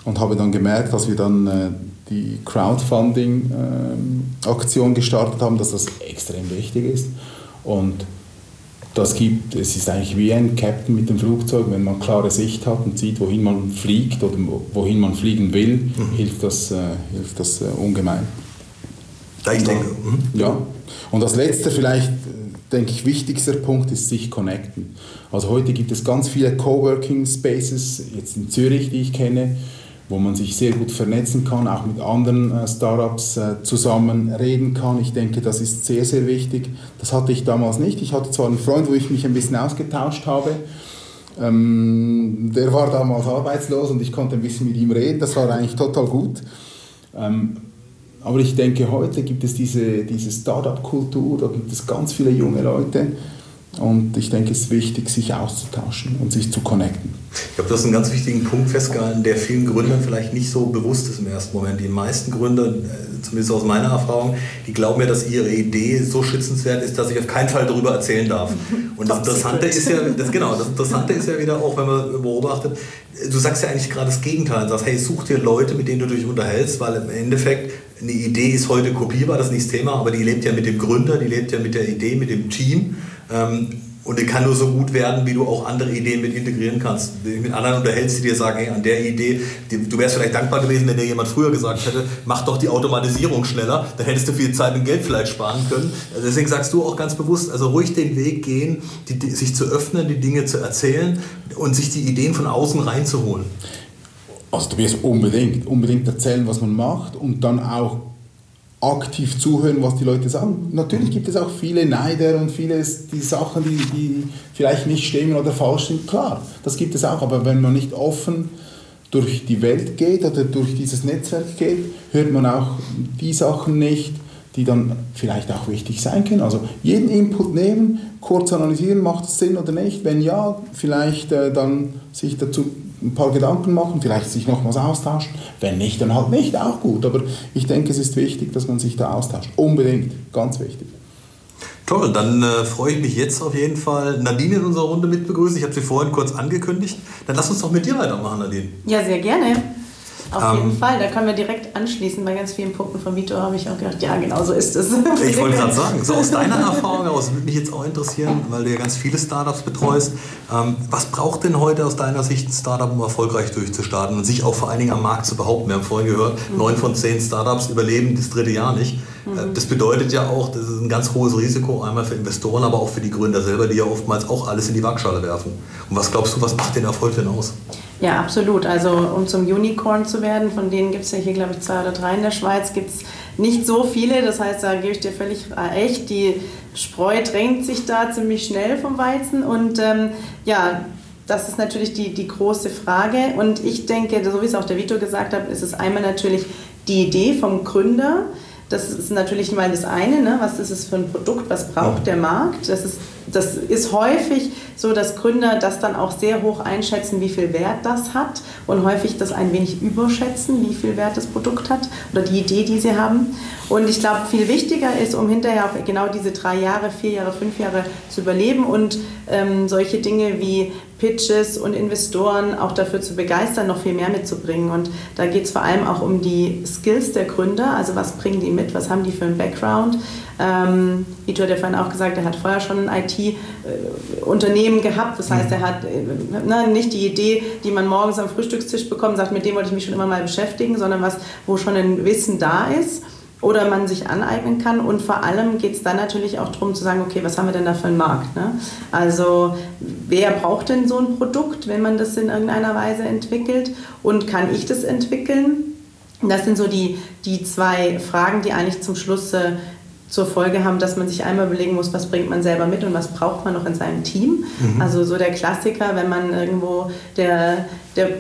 und habe dann gemerkt, dass wir dann äh, die Crowdfunding-Aktion ähm, gestartet haben, dass das extrem wichtig ist. Und das gibt, es ist eigentlich wie ein Captain mit dem Flugzeug, wenn man klare Sicht hat und sieht, wohin man fliegt oder wohin man fliegen will, mhm. hilft das, äh, hilft das äh, ungemein. Da ich denke. Mhm. Ja. Und das letzte vielleicht, äh, denke ich, wichtigster Punkt ist sich connecten. Also heute gibt es ganz viele Coworking Spaces, jetzt in Zürich, die ich kenne, wo man sich sehr gut vernetzen kann, auch mit anderen äh, Startups äh, zusammen reden kann. Ich denke, das ist sehr, sehr wichtig. Das hatte ich damals nicht. Ich hatte zwar einen Freund, wo ich mich ein bisschen ausgetauscht habe. Ähm, der war damals arbeitslos und ich konnte ein bisschen mit ihm reden. Das war eigentlich total gut. Ähm, aber ich denke, heute gibt es diese, diese Startup-Kultur, da gibt es ganz viele junge Leute, und ich denke, es ist wichtig, sich auszutauschen und sich zu connecten. Ich glaube, du hast einen ganz wichtigen Punkt festgehalten, der vielen Gründern vielleicht nicht so bewusst ist im ersten Moment. Die meisten Gründer, äh, zumindest aus meiner Erfahrung, die glauben ja, dass ihre Idee so schützenswert ist, dass ich auf keinen Fall darüber erzählen darf. Und das Interessante ist ja, das, genau, das Interessante ist ja wieder auch, wenn man beobachtet, du sagst ja eigentlich gerade das Gegenteil. Du sagst, hey, such dir Leute, mit denen du dich unterhältst, weil im Endeffekt eine Idee ist heute kopierbar, das ist nicht das Thema, aber die lebt ja mit dem Gründer, die lebt ja mit der Idee, mit dem Team. Ähm, und die kann nur so gut werden, wie du auch andere Ideen mit integrieren kannst. Du mit anderen unterhältst, die dir sagen, hey, an der Idee, du wärst vielleicht dankbar gewesen, wenn dir jemand früher gesagt hätte, mach doch die Automatisierung schneller, dann hättest du viel Zeit und Geld vielleicht sparen können. Also deswegen sagst du auch ganz bewusst, also ruhig den Weg gehen, die, sich zu öffnen, die Dinge zu erzählen und sich die Ideen von außen reinzuholen. Also du wirst unbedingt, unbedingt erzählen, was man macht und dann auch aktiv zuhören, was die Leute sagen. Natürlich gibt es auch viele Neider und viele die Sachen, die, die vielleicht nicht stimmen oder falsch sind. Klar, das gibt es auch. Aber wenn man nicht offen durch die Welt geht oder durch dieses Netzwerk geht, hört man auch die Sachen nicht, die dann vielleicht auch wichtig sein können. Also jeden Input nehmen, kurz analysieren, macht es Sinn oder nicht. Wenn ja, vielleicht äh, dann sich dazu ein paar Gedanken machen, vielleicht sich nochmals austauschen. Wenn nicht, dann halt nicht, auch gut. Aber ich denke, es ist wichtig, dass man sich da austauscht. Unbedingt, ganz wichtig. Toll, dann äh, freue ich mich jetzt auf jeden Fall, Nadine in unserer Runde mit begrüßen. Ich habe sie vorhin kurz angekündigt. Dann lass uns doch mit dir weitermachen, Nadine. Ja, sehr gerne. Auf jeden ähm, Fall, da können wir direkt anschließen. Bei ganz vielen Punkten von Vito habe ich auch gedacht, ja, genau so ist es. Ich wollte gerade sagen, so aus deiner Erfahrung heraus würde mich jetzt auch interessieren, weil du ja ganz viele Startups betreust. Ähm, was braucht denn heute aus deiner Sicht ein Startup, um erfolgreich durchzustarten und sich auch vor allen Dingen am Markt zu behaupten? Wir haben vorhin gehört, mhm. neun von zehn Startups überleben das dritte Jahr nicht. Äh, mhm. Das bedeutet ja auch, das ist ein ganz hohes Risiko, einmal für Investoren, aber auch für die Gründer selber, die ja oftmals auch alles in die Waagschale werfen. Und was glaubst du, was macht den Erfolg denn aus? Ja, absolut. Also um zum Unicorn zu werden, von denen gibt es ja hier, glaube ich, zwei oder drei in der Schweiz, gibt es nicht so viele. Das heißt, da gebe ich dir völlig recht. Die Spreu drängt sich da ziemlich schnell vom Weizen. Und ähm, ja, das ist natürlich die, die große Frage. Und ich denke, so wie es auch der Vito gesagt hat, ist es einmal natürlich die Idee vom Gründer. Das ist natürlich mal das eine, ne? was ist es für ein Produkt, was braucht der Markt. Das ist, das ist häufig so dass Gründer das dann auch sehr hoch einschätzen, wie viel Wert das hat und häufig das ein wenig überschätzen, wie viel Wert das Produkt hat oder die Idee, die sie haben. Und ich glaube, viel wichtiger ist, um hinterher auch genau diese drei Jahre, vier Jahre, fünf Jahre zu überleben und ähm, solche Dinge wie Pitches und Investoren auch dafür zu begeistern, noch viel mehr mitzubringen. Und da geht es vor allem auch um die Skills der Gründer, also was bringen die mit, was haben die für einen Background. Ähm, Vito hat ja vorhin auch gesagt, er hat vorher schon ein IT-Unternehmen gehabt. Das heißt, er hat äh, ne, nicht die Idee, die man morgens am Frühstückstisch bekommt, sagt, mit dem wollte ich mich schon immer mal beschäftigen, sondern was, wo schon ein Wissen da ist oder man sich aneignen kann. Und vor allem geht es dann natürlich auch darum zu sagen, okay, was haben wir denn da für einen Markt? Ne? Also wer braucht denn so ein Produkt, wenn man das in irgendeiner Weise entwickelt? Und kann ich das entwickeln? Das sind so die, die zwei Fragen, die eigentlich zum Schluss äh, zur Folge haben, dass man sich einmal überlegen muss, was bringt man selber mit und was braucht man noch in seinem Team. Mhm. Also so der Klassiker, wenn man irgendwo der, der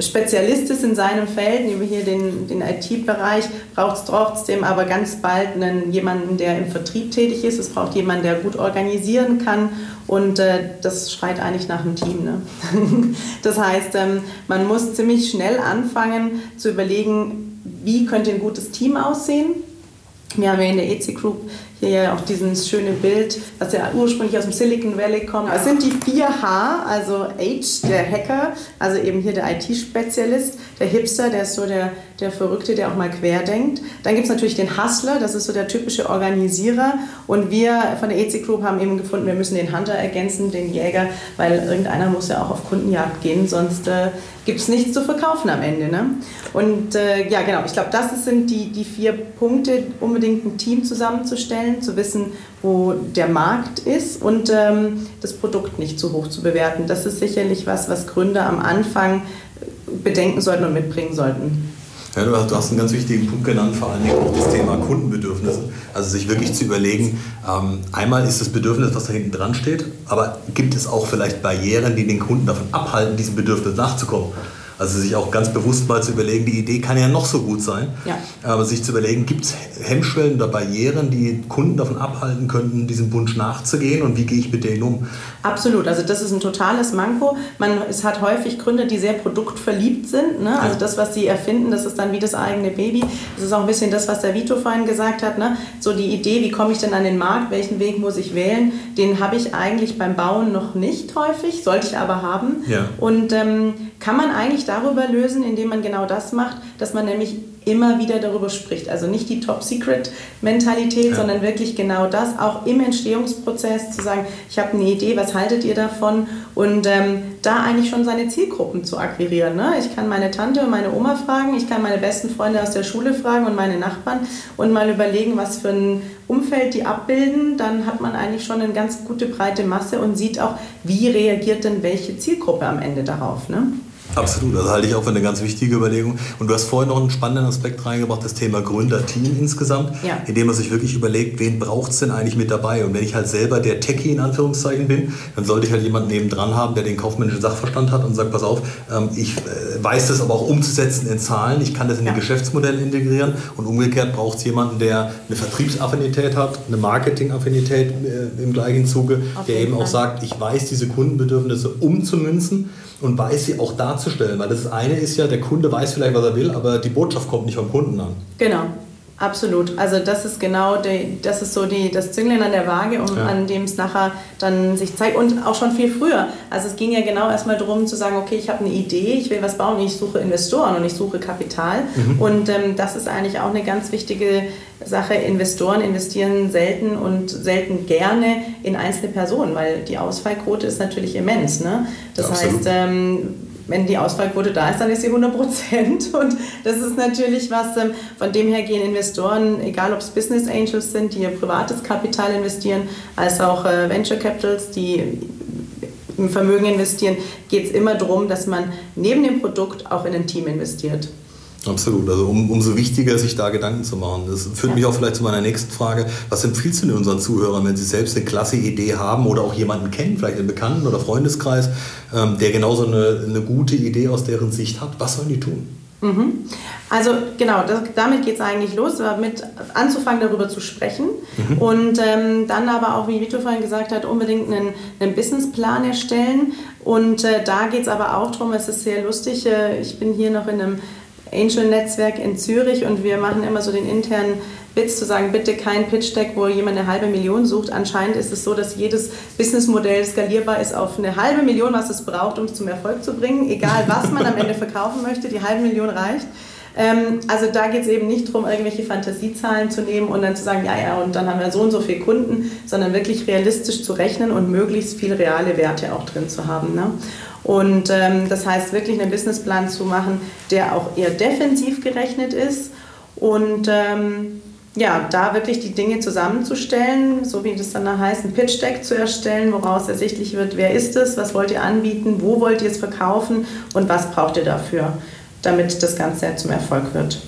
Spezialist ist in seinem Feld, nehmen wir hier den, den IT-Bereich, braucht es trotzdem aber ganz bald einen, jemanden, der im Vertrieb tätig ist. Es braucht jemanden, der gut organisieren kann und äh, das schreit eigentlich nach einem Team. Ne? das heißt, ähm, man muss ziemlich schnell anfangen zu überlegen, wie könnte ein gutes Team aussehen. Wir haben ja in der EC Group hier ja auch dieses schöne Bild, was ja ursprünglich aus dem Silicon Valley kommt. Es sind die 4H, also H, der Hacker, also eben hier der IT-Spezialist, der Hipster, der ist so der, der Verrückte, der auch mal quer denkt. Dann gibt es natürlich den Hustler, das ist so der typische Organisierer. Und wir von der EC Group haben eben gefunden, wir müssen den Hunter ergänzen, den Jäger, weil irgendeiner muss ja auch auf Kundenjagd gehen, sonst äh, gibt es nichts zu verkaufen am Ende. Ne? Und äh, ja, genau, ich glaube, das sind die, die vier Punkte, unbedingt ein Team zusammenzustellen stellen, zu wissen, wo der Markt ist und ähm, das Produkt nicht zu hoch zu bewerten. Das ist sicherlich was, was Gründer am Anfang bedenken sollten und mitbringen sollten. Ja, du hast einen ganz wichtigen Punkt genannt, vor allem auch das Thema Kundenbedürfnisse. Also sich wirklich zu überlegen, ähm, einmal ist das Bedürfnis, was da hinten dran steht, aber gibt es auch vielleicht Barrieren, die den Kunden davon abhalten, diesem Bedürfnis nachzukommen? Also sich auch ganz bewusst mal zu überlegen, die Idee kann ja noch so gut sein, ja. aber sich zu überlegen, gibt es Hemmschwellen oder Barrieren, die Kunden davon abhalten könnten, diesem Wunsch nachzugehen und wie gehe ich mit denen um? Absolut, also das ist ein totales Manko. Man, es hat häufig Gründer, die sehr produktverliebt sind. Ne? Also das, was sie erfinden, das ist dann wie das eigene Baby. Das ist auch ein bisschen das, was der Vito vorhin gesagt hat. Ne? So die Idee, wie komme ich denn an den Markt, welchen Weg muss ich wählen, den habe ich eigentlich beim Bauen noch nicht häufig, sollte ich aber haben. Ja. Und ähm, kann man eigentlich darüber lösen, indem man genau das macht, dass man nämlich immer wieder darüber spricht. Also nicht die Top-Secret-Mentalität, ja. sondern wirklich genau das, auch im Entstehungsprozess zu sagen, ich habe eine Idee, was haltet ihr davon? Und ähm, da eigentlich schon seine Zielgruppen zu akquirieren. Ne? Ich kann meine Tante und meine Oma fragen, ich kann meine besten Freunde aus der Schule fragen und meine Nachbarn und mal überlegen, was für ein Umfeld die abbilden. Dann hat man eigentlich schon eine ganz gute breite Masse und sieht auch, wie reagiert denn welche Zielgruppe am Ende darauf. Ne? Absolut, das halte ich auch für eine ganz wichtige Überlegung. Und du hast vorhin noch einen spannenden Aspekt reingebracht, das Thema Gründerteam insgesamt, ja. indem man sich wirklich überlegt, wen braucht es denn eigentlich mit dabei? Und wenn ich halt selber der Techie in Anführungszeichen bin, dann sollte ich halt jemanden nebendran haben, der den kaufmännischen Sachverstand hat und sagt, pass auf, ähm, ich äh, weiß das aber auch umzusetzen in Zahlen, ich kann das in ja. die Geschäftsmodelle integrieren und umgekehrt braucht es jemanden, der eine Vertriebsaffinität hat, eine Marketingaffinität äh, im gleichen Zuge, Auf der eben Fall. auch sagt, ich weiß diese Kundenbedürfnisse umzumünzen und weiß sie auch darzustellen. Weil das eine ist ja, der Kunde weiß vielleicht, was er will, aber die Botschaft kommt nicht vom Kunden an. Genau. Absolut. Also das ist genau die, das ist so die, das Zünglein an der Waage, um, ja. an dem es nachher dann sich zeigt. Und auch schon viel früher. Also es ging ja genau erstmal darum zu sagen, okay, ich habe eine Idee, ich will was bauen, ich suche Investoren und ich suche Kapital. Mhm. Und ähm, das ist eigentlich auch eine ganz wichtige Sache. Investoren investieren selten und selten gerne in einzelne Personen, weil die Ausfallquote ist natürlich immens. Ne? Das ja, heißt, ähm, wenn die Ausfallquote da ist, dann ist sie 100 Prozent. Und das ist natürlich was, ähm, von dem her gehen Investoren, egal ob es Business Angels sind, die ihr privates Kapital investieren, als auch äh, Venture Capitals, die im Vermögen investieren, geht es immer darum, dass man neben dem Produkt auch in ein Team investiert. Absolut, also um, umso wichtiger, sich da Gedanken zu machen. Das führt mich auch vielleicht zu meiner nächsten Frage. Was empfiehlst du denn unseren Zuhörern, wenn sie selbst eine klasse Idee haben oder auch jemanden kennen, vielleicht einen Bekannten oder Freundeskreis, ähm, der genauso eine, eine gute Idee aus deren Sicht hat? Was sollen die tun? Mhm. Also genau, das, damit geht es eigentlich los, mit anzufangen darüber zu sprechen mhm. und ähm, dann aber auch, wie Vito vorhin gesagt hat, unbedingt einen, einen Businessplan erstellen und äh, da geht es aber auch darum, es ist sehr lustig, äh, ich bin hier noch in einem Angel-Netzwerk in Zürich und wir machen immer so den internen Witz zu sagen, bitte kein Pitch-Deck, wo jemand eine halbe Million sucht. Anscheinend ist es so, dass jedes Businessmodell skalierbar ist auf eine halbe Million, was es braucht, um es zum Erfolg zu bringen. Egal, was man am Ende verkaufen möchte, die halbe Million reicht. Ähm, also da geht es eben nicht darum, irgendwelche Fantasiezahlen zu nehmen und dann zu sagen, ja, ja, und dann haben wir so und so viele Kunden, sondern wirklich realistisch zu rechnen und möglichst viel reale Werte auch drin zu haben. Ne? Und ähm, das heißt, wirklich einen Businessplan zu machen, der auch eher defensiv gerechnet ist und ähm, ja, da wirklich die Dinge zusammenzustellen, so wie das dann da heißt, ein Pitch Deck zu erstellen, woraus ersichtlich wird, wer ist es, was wollt ihr anbieten, wo wollt ihr es verkaufen und was braucht ihr dafür, damit das Ganze zum Erfolg wird.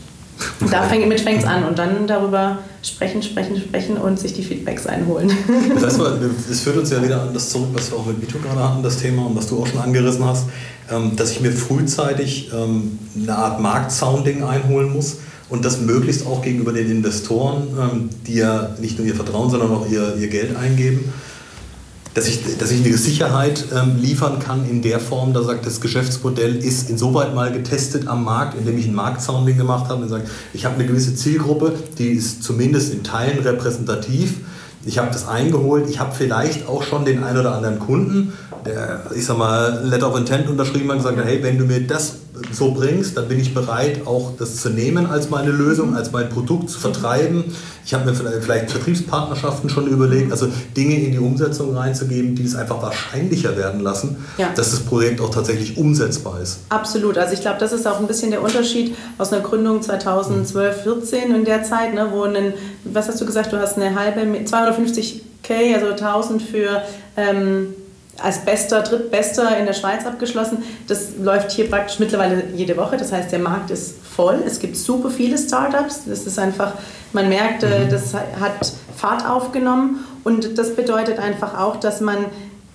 Und damit fängt es an und dann darüber sprechen, sprechen, sprechen und sich die Feedbacks einholen. Das heißt, das führt uns ja wieder an das zurück, was wir auch mit Vito gerade hatten, das Thema und was du auch schon angerissen hast, ähm, dass ich mir frühzeitig ähm, eine Art Marktsounding einholen muss und das möglichst auch gegenüber den Investoren, ähm, die ja nicht nur ihr Vertrauen, sondern auch ihr, ihr Geld eingeben dass ich, dass ich eine Sicherheit ähm, liefern kann in der Form, da sagt, das Geschäftsmodell ist insoweit mal getestet am Markt, indem ich ein Marktsounding gemacht habe und sage, ich habe eine gewisse Zielgruppe, die ist zumindest in Teilen repräsentativ. Ich habe das eingeholt, ich habe vielleicht auch schon den einen oder anderen Kunden, der, ich sag mal, Letter of Intent unterschrieben hat und gesagt, hey, wenn du mir das so bringst, dann bin ich bereit, auch das zu nehmen als meine Lösung, als mein Produkt zu vertreiben. Ich habe mir vielleicht Vertriebspartnerschaften schon überlegt, also Dinge in die Umsetzung reinzugeben, die es einfach wahrscheinlicher werden lassen, ja. dass das Projekt auch tatsächlich umsetzbar ist. Absolut. Also ich glaube, das ist auch ein bisschen der Unterschied aus einer Gründung 2012, 14 in der Zeit, ne, wo ein, was hast du gesagt, du hast eine halbe, 250k, also 1000 für ähm, als bester, drittbester in der Schweiz abgeschlossen. Das läuft hier praktisch mittlerweile jede Woche. Das heißt, der Markt ist voll. Es gibt super viele Startups. Das ist einfach, man merkt, äh, mhm. das hat Fahrt aufgenommen. Und das bedeutet einfach auch, dass man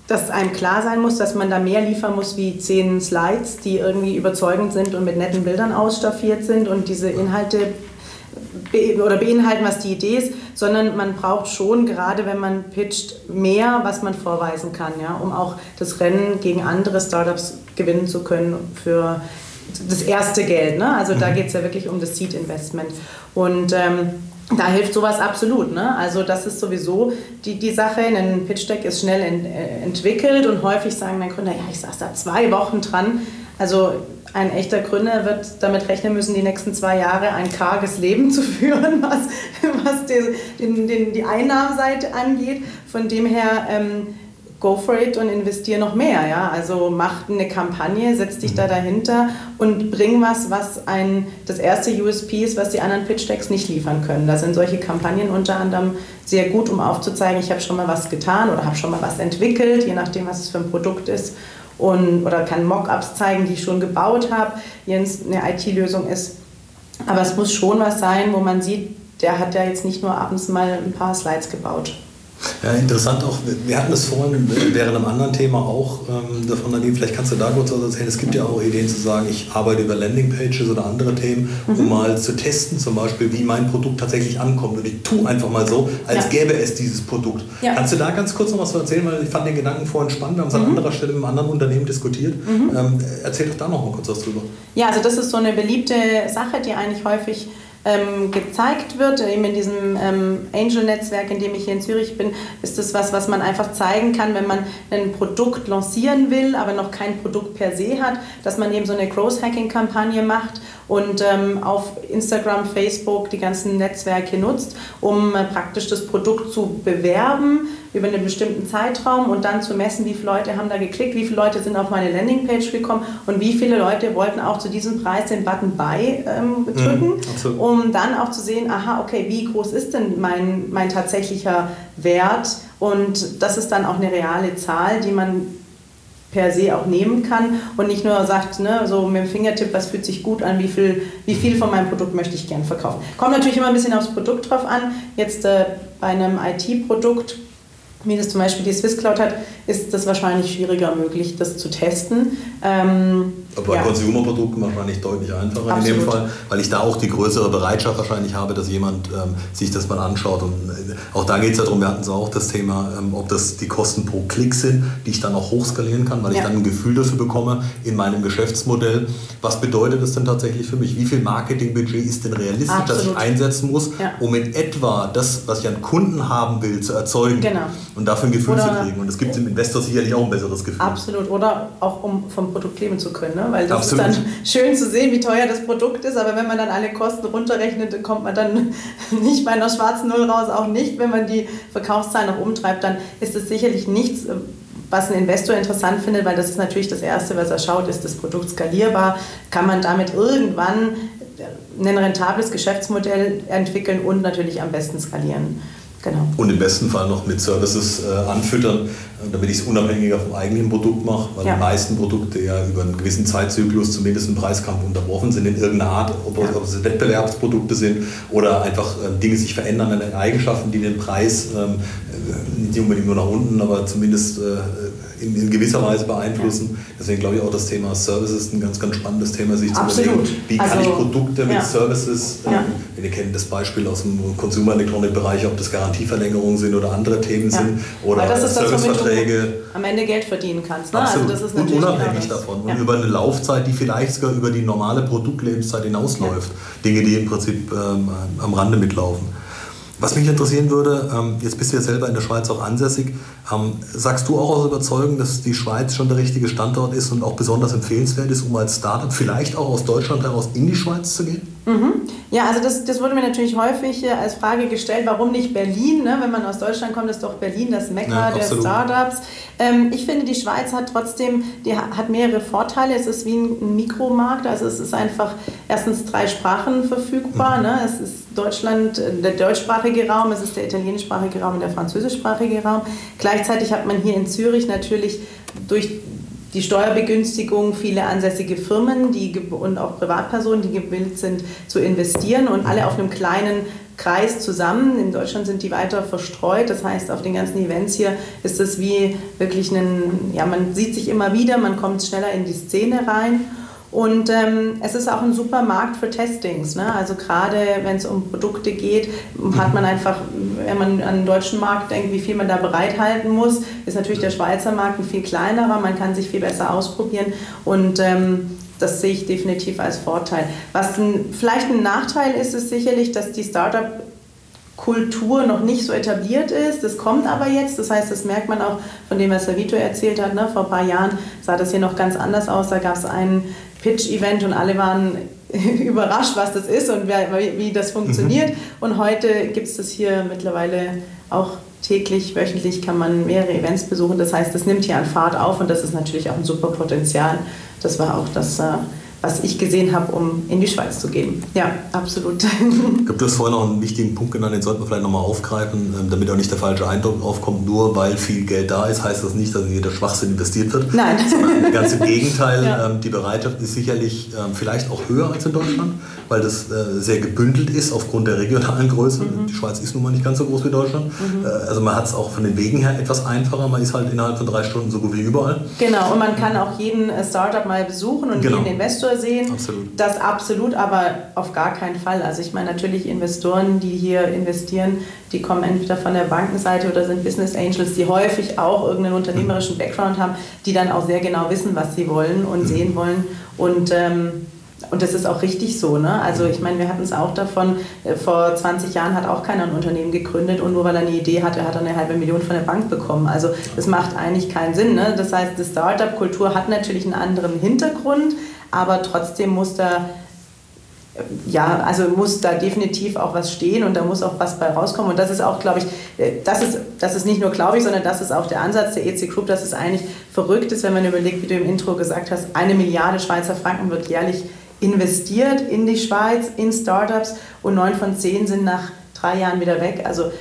dass einem klar sein muss, dass man da mehr liefern muss wie zehn Slides, die irgendwie überzeugend sind und mit netten Bildern ausstaffiert sind und diese Inhalte oder beinhalten, was die Idee ist, sondern man braucht schon, gerade wenn man pitcht, mehr, was man vorweisen kann, ja, um auch das Rennen gegen andere Startups gewinnen zu können für das erste Geld. Ne? Also da mhm. geht es ja wirklich um das Seed Investment. Und ähm, da hilft sowas absolut. Ne? Also das ist sowieso die, die Sache. Ein Pitch Deck ist schnell ent, äh, entwickelt und häufig sagen dann Gründer, ja, ich saß da zwei Wochen dran. Also ein echter Gründer wird damit rechnen müssen, die nächsten zwei Jahre ein karges Leben zu führen, was, was die, den, den, die Einnahmenseite angeht. Von dem her, ähm, go for it und investiere noch mehr. Ja? Also mach eine Kampagne, setz dich da mhm. dahinter und bring was, was ein, das erste USP ist, was die anderen Pitch-Decks nicht liefern können. Da sind solche Kampagnen unter anderem sehr gut, um aufzuzeigen, ich habe schon mal was getan oder habe schon mal was entwickelt, je nachdem, was es für ein Produkt ist und, oder kann Mockups zeigen, die ich schon gebaut habe, Jens eine IT-Lösung ist. Aber es muss schon was sein, wo man sieht, der hat ja jetzt nicht nur abends mal ein paar Slides gebaut. Ja, interessant auch. Wir hatten das vorhin während einem anderen Thema auch ähm, davon, Nadine, vielleicht kannst du da kurz was erzählen. Es gibt ja auch Ideen zu sagen, ich arbeite über Landingpages oder andere Themen, mhm. um mal zu testen, zum Beispiel, wie mein Produkt tatsächlich ankommt. Und ich tue einfach mal so, als ja. gäbe es dieses Produkt. Ja. Kannst du da ganz kurz noch was erzählen? Weil ich fand den Gedanken vorhin spannend. Wir haben es mhm. an anderer Stelle mit einem anderen Unternehmen diskutiert. Mhm. Ähm, erzähl doch da noch mal kurz was drüber. Ja, also das ist so eine beliebte Sache, die eigentlich häufig ähm, gezeigt wird. Eben in diesem ähm, Angel-Netzwerk, in dem ich hier in Zürich bin, ist das was, was man einfach zeigen kann, wenn man ein Produkt lancieren will, aber noch kein Produkt per se hat, dass man eben so eine Growth-Hacking-Kampagne macht und ähm, auf Instagram, Facebook die ganzen Netzwerke nutzt, um äh, praktisch das Produkt zu bewerben über einen bestimmten Zeitraum und dann zu messen, wie viele Leute haben da geklickt, wie viele Leute sind auf meine Landingpage gekommen und wie viele Leute wollten auch zu diesem Preis den Button Buy ähm, drücken, mhm, um dann auch zu sehen, aha, okay, wie groß ist denn mein, mein tatsächlicher Wert? Und das ist dann auch eine reale Zahl, die man per se auch nehmen kann und nicht nur sagt, ne, so mit dem Fingertipp, was fühlt sich gut an, wie viel, wie viel von meinem Produkt möchte ich gern verkaufen. Kommt natürlich immer ein bisschen aufs Produkt drauf an. Jetzt äh, bei einem IT-Produkt wie das zum Beispiel die Swisscloud hat, ist das wahrscheinlich schwieriger möglich, das zu testen. Ähm, aber bei ja. Consumer-Produkten wahrscheinlich deutlich einfacher Absolut. in dem Fall, weil ich da auch die größere Bereitschaft wahrscheinlich habe, dass jemand ähm, sich das mal anschaut. Und äh, auch da geht es ja darum, wir hatten es auch das Thema, ähm, ob das die Kosten pro Klick sind, die ich dann auch hochskalieren kann, weil ja. ich dann ein Gefühl dafür bekomme in meinem Geschäftsmodell. Was bedeutet das denn tatsächlich für mich? Wie viel Marketingbudget ist denn realistisch, Absolut. das ich einsetzen muss, ja. um in etwa das, was ich an Kunden haben will, zu erzeugen? Genau und dafür ein Gefühl Oder zu kriegen. Und es gibt dem Investor sicherlich auch ein besseres Gefühl. Absolut. Oder auch um vom Produkt leben zu können. Ne? Weil das Absolut. ist dann schön zu sehen, wie teuer das Produkt ist, aber wenn man dann alle Kosten runterrechnet, dann kommt man dann nicht bei einer schwarzen Null raus, auch nicht, wenn man die Verkaufszahlen noch umtreibt, dann ist es sicherlich nichts, was ein Investor interessant findet, weil das ist natürlich das Erste, was er schaut, ist das Produkt skalierbar, kann man damit irgendwann ein rentables Geschäftsmodell entwickeln und natürlich am besten skalieren. Genau. Und im besten Fall noch mit Services äh, anfüttern, äh, damit ich es unabhängiger vom eigenen Produkt mache, weil ja. die meisten Produkte ja über einen gewissen Zeitzyklus zumindest im Preiskampf unterbrochen sind in irgendeiner Art, ob, ja. ob es Wettbewerbsprodukte sind oder einfach äh, Dinge sich verändern an den Eigenschaften, die den Preis ähm, äh, nicht unbedingt nur nach unten, aber zumindest äh, in, in, gewisser Weise beeinflussen. Deswegen glaube ich auch das Thema Services ein ganz, ganz spannendes Thema, sich zu Absolut. überlegen, wie kann also, ich Produkte mit ja. Services, ähm, ja. wir kennen das Beispiel aus dem Consumer Electronic Bereich, ob das Garantieverlängerungen sind oder andere Themen sind oder Serviceverträge. am Ende Geld verdienen kannst. Ne? Also das ist und unabhängig davon und über eine Laufzeit, die vielleicht sogar über die normale Produktlebenszeit hinausläuft. Dinge, die im Prinzip ähm, am Rande mitlaufen. Was mich interessieren würde, ähm, jetzt bist du ja selber in der Schweiz auch ansässig, ähm, sagst du auch aus Überzeugung, dass die Schweiz schon der richtige Standort ist und auch besonders empfehlenswert ist, um als Startup vielleicht auch aus Deutschland heraus in die Schweiz zu gehen? Mhm. Ja, also das, das wurde mir natürlich häufig äh, als Frage gestellt, warum nicht Berlin? Ne? Wenn man aus Deutschland kommt, ist doch Berlin das Mekka ja, der Startups. Ähm, ich finde, die Schweiz hat trotzdem, die hat mehrere Vorteile. Es ist wie ein Mikromarkt, also es ist einfach erstens drei Sprachen verfügbar. Mhm. Ne? Es ist Deutschland, äh, der deutschsprachige Raum, es ist der italienischsprachige Raum und der französischsprachige Raum. Gleichzeitig hat man hier in Zürich natürlich durch die Steuerbegünstigung viele ansässige Firmen die, und auch Privatpersonen, die gewillt sind zu investieren und alle auf einem kleinen Kreis zusammen. In Deutschland sind die weiter verstreut. Das heißt, auf den ganzen Events hier ist es wie wirklich ein, ja, man sieht sich immer wieder, man kommt schneller in die Szene rein. Und ähm, es ist auch ein super Markt für Testings. Ne? Also gerade wenn es um Produkte geht, hat man einfach, wenn man an den deutschen Markt denkt, wie viel man da bereithalten muss, ist natürlich der Schweizer Markt ein viel kleinerer. Man kann sich viel besser ausprobieren und ähm, das sehe ich definitiv als Vorteil. Was ein, vielleicht ein Nachteil ist, ist sicherlich, dass die Startup Kultur noch nicht so etabliert ist. Das kommt aber jetzt. Das heißt, das merkt man auch von dem, was Savito erzählt hat. Ne? Vor ein paar Jahren sah das hier noch ganz anders aus. Da gab es einen Pitch-Event und alle waren überrascht, was das ist und wie das funktioniert. Mhm. Und heute gibt es das hier mittlerweile auch täglich, wöchentlich kann man mehrere Events besuchen. Das heißt, das nimmt hier an Fahrt auf und das ist natürlich auch ein super Potenzial. Das war auch das, äh, was ich gesehen habe, um in die Schweiz zu gehen. Ja, absolut. Ich glaube, du hast vorhin noch einen wichtigen Punkt genannt, den sollten wir vielleicht nochmal aufgreifen, ähm, damit auch nicht der falsche Eindruck aufkommt. Nur weil viel Geld da ist, heißt das nicht, dass in jeder Schwachsinn investiert wird. Nein. Sondern ganz im Gegenteil, ja. Ähm, die Bereitschaft ist sicherlich ähm, vielleicht auch höher als in Deutschland, weil das äh, sehr gebündelt ist aufgrund der regionalen Größe. Mhm. Die Schweiz ist nun mal nicht ganz so groß wie Deutschland. Mhm. Äh, also man hat es auch von den Wegen her etwas einfacher. Man ist halt innerhalb von drei Stunden so gut wie überall. Genau, und man kann auch jeden äh, Startup mal besuchen und genau. jeden Investor Investor sehen. Absolut. Das absolut, aber auf gar keinen Fall. Also ich meine natürlich Investoren, die hier investieren, die kommen entweder von der Bankenseite oder sind Business Angels, die häufig auch irgendeinen unternehmerischen Background haben, die dann auch sehr genau wissen, was sie wollen und mhm. sehen wollen. Und ähm, und das ist auch richtig so. Ne? Also ich meine, wir hatten es auch davon, äh, vor 20 Jahren hat auch keiner ein Unternehmen gegründet und nur weil er eine Idee hatte, hat er eine halbe Million von der Bank bekommen. Also das macht eigentlich keinen Sinn. Ne? Das heißt, die Startup-Kultur hat natürlich einen anderen Hintergrund, aber trotzdem muss da ja, also muss da definitiv auch was stehen und da muss auch was bei rauskommen. Und das ist auch, glaube ich, äh, das ist, das ist nicht nur, glaube ich, sondern das ist auch der Ansatz der EC Group, dass es eigentlich verrückt ist, wenn man überlegt, wie du im Intro gesagt hast, eine Milliarde Schweizer Franken wird jährlich investiert in die Schweiz, in Startups und neun von zehn sind nach drei Jahren wieder weg. Also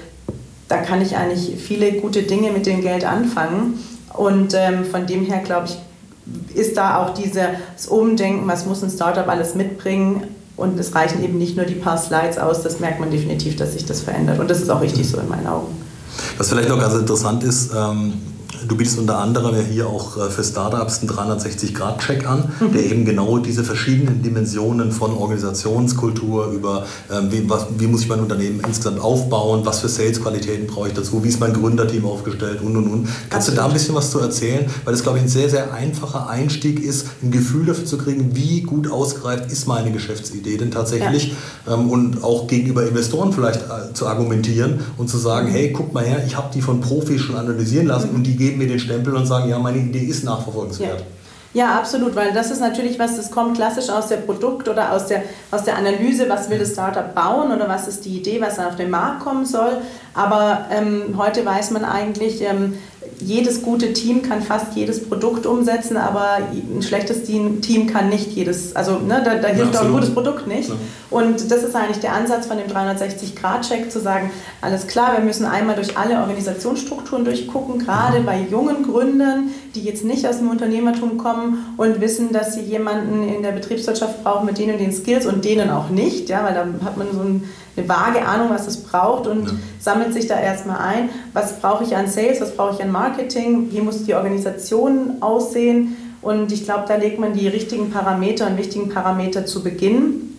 da kann ich eigentlich viele gute Dinge mit dem Geld anfangen. Und ähm, von dem her, glaube ich, ist da auch dieses Umdenken, was muss ein Startup alles mitbringen. Und es reichen eben nicht nur die paar Slides aus, das merkt man definitiv, dass sich das verändert. Und das ist auch richtig so in meinen Augen. Was vielleicht noch ganz interessant ist, ähm Du bietest unter anderem ja hier auch äh, für Startups einen 360-Grad-Check an, mhm. der eben genau diese verschiedenen Dimensionen von Organisationskultur über ähm, wie, was, wie muss ich mein Unternehmen insgesamt aufbauen, was für Sales-Qualitäten brauche ich dazu, wie ist mein Gründerteam aufgestellt und und und. Kannst Absolut. du da ein bisschen was zu erzählen? Weil das, glaube ich, ein sehr, sehr einfacher Einstieg ist, ein Gefühl dafür zu kriegen, wie gut ausgereift ist meine Geschäftsidee denn tatsächlich ja. ähm, und auch gegenüber Investoren vielleicht äh, zu argumentieren und zu sagen, mhm. hey, guck mal her, ich habe die von Profis schon analysieren lassen mhm. und die geben geben mir den Stempel und sagen, ja, meine Idee ist nachverfolgenswert. Ja. Ja, absolut, weil das ist natürlich was, das kommt klassisch aus der Produkt- oder aus der, aus der Analyse, was will das Startup bauen oder was ist die Idee, was auf den Markt kommen soll. Aber ähm, heute weiß man eigentlich, ähm, jedes gute Team kann fast jedes Produkt umsetzen, aber ein schlechtes Team kann nicht jedes, also ne, da, da hilft ja, auch ein gutes Produkt nicht. Ja. Und das ist eigentlich der Ansatz von dem 360-Grad-Check, zu sagen, alles klar, wir müssen einmal durch alle Organisationsstrukturen durchgucken, gerade bei jungen Gründern, die jetzt nicht aus dem Unternehmertum kommen und wissen, dass sie jemanden in der Betriebswirtschaft brauchen mit denen und den Skills und denen auch nicht, ja, weil da hat man so ein eine vage Ahnung, was es braucht und ja. sammelt sich da erstmal ein, was brauche ich an Sales, was brauche ich an Marketing, wie muss die Organisation aussehen. Und ich glaube, da legt man die richtigen Parameter und wichtigen Parameter zu Beginn.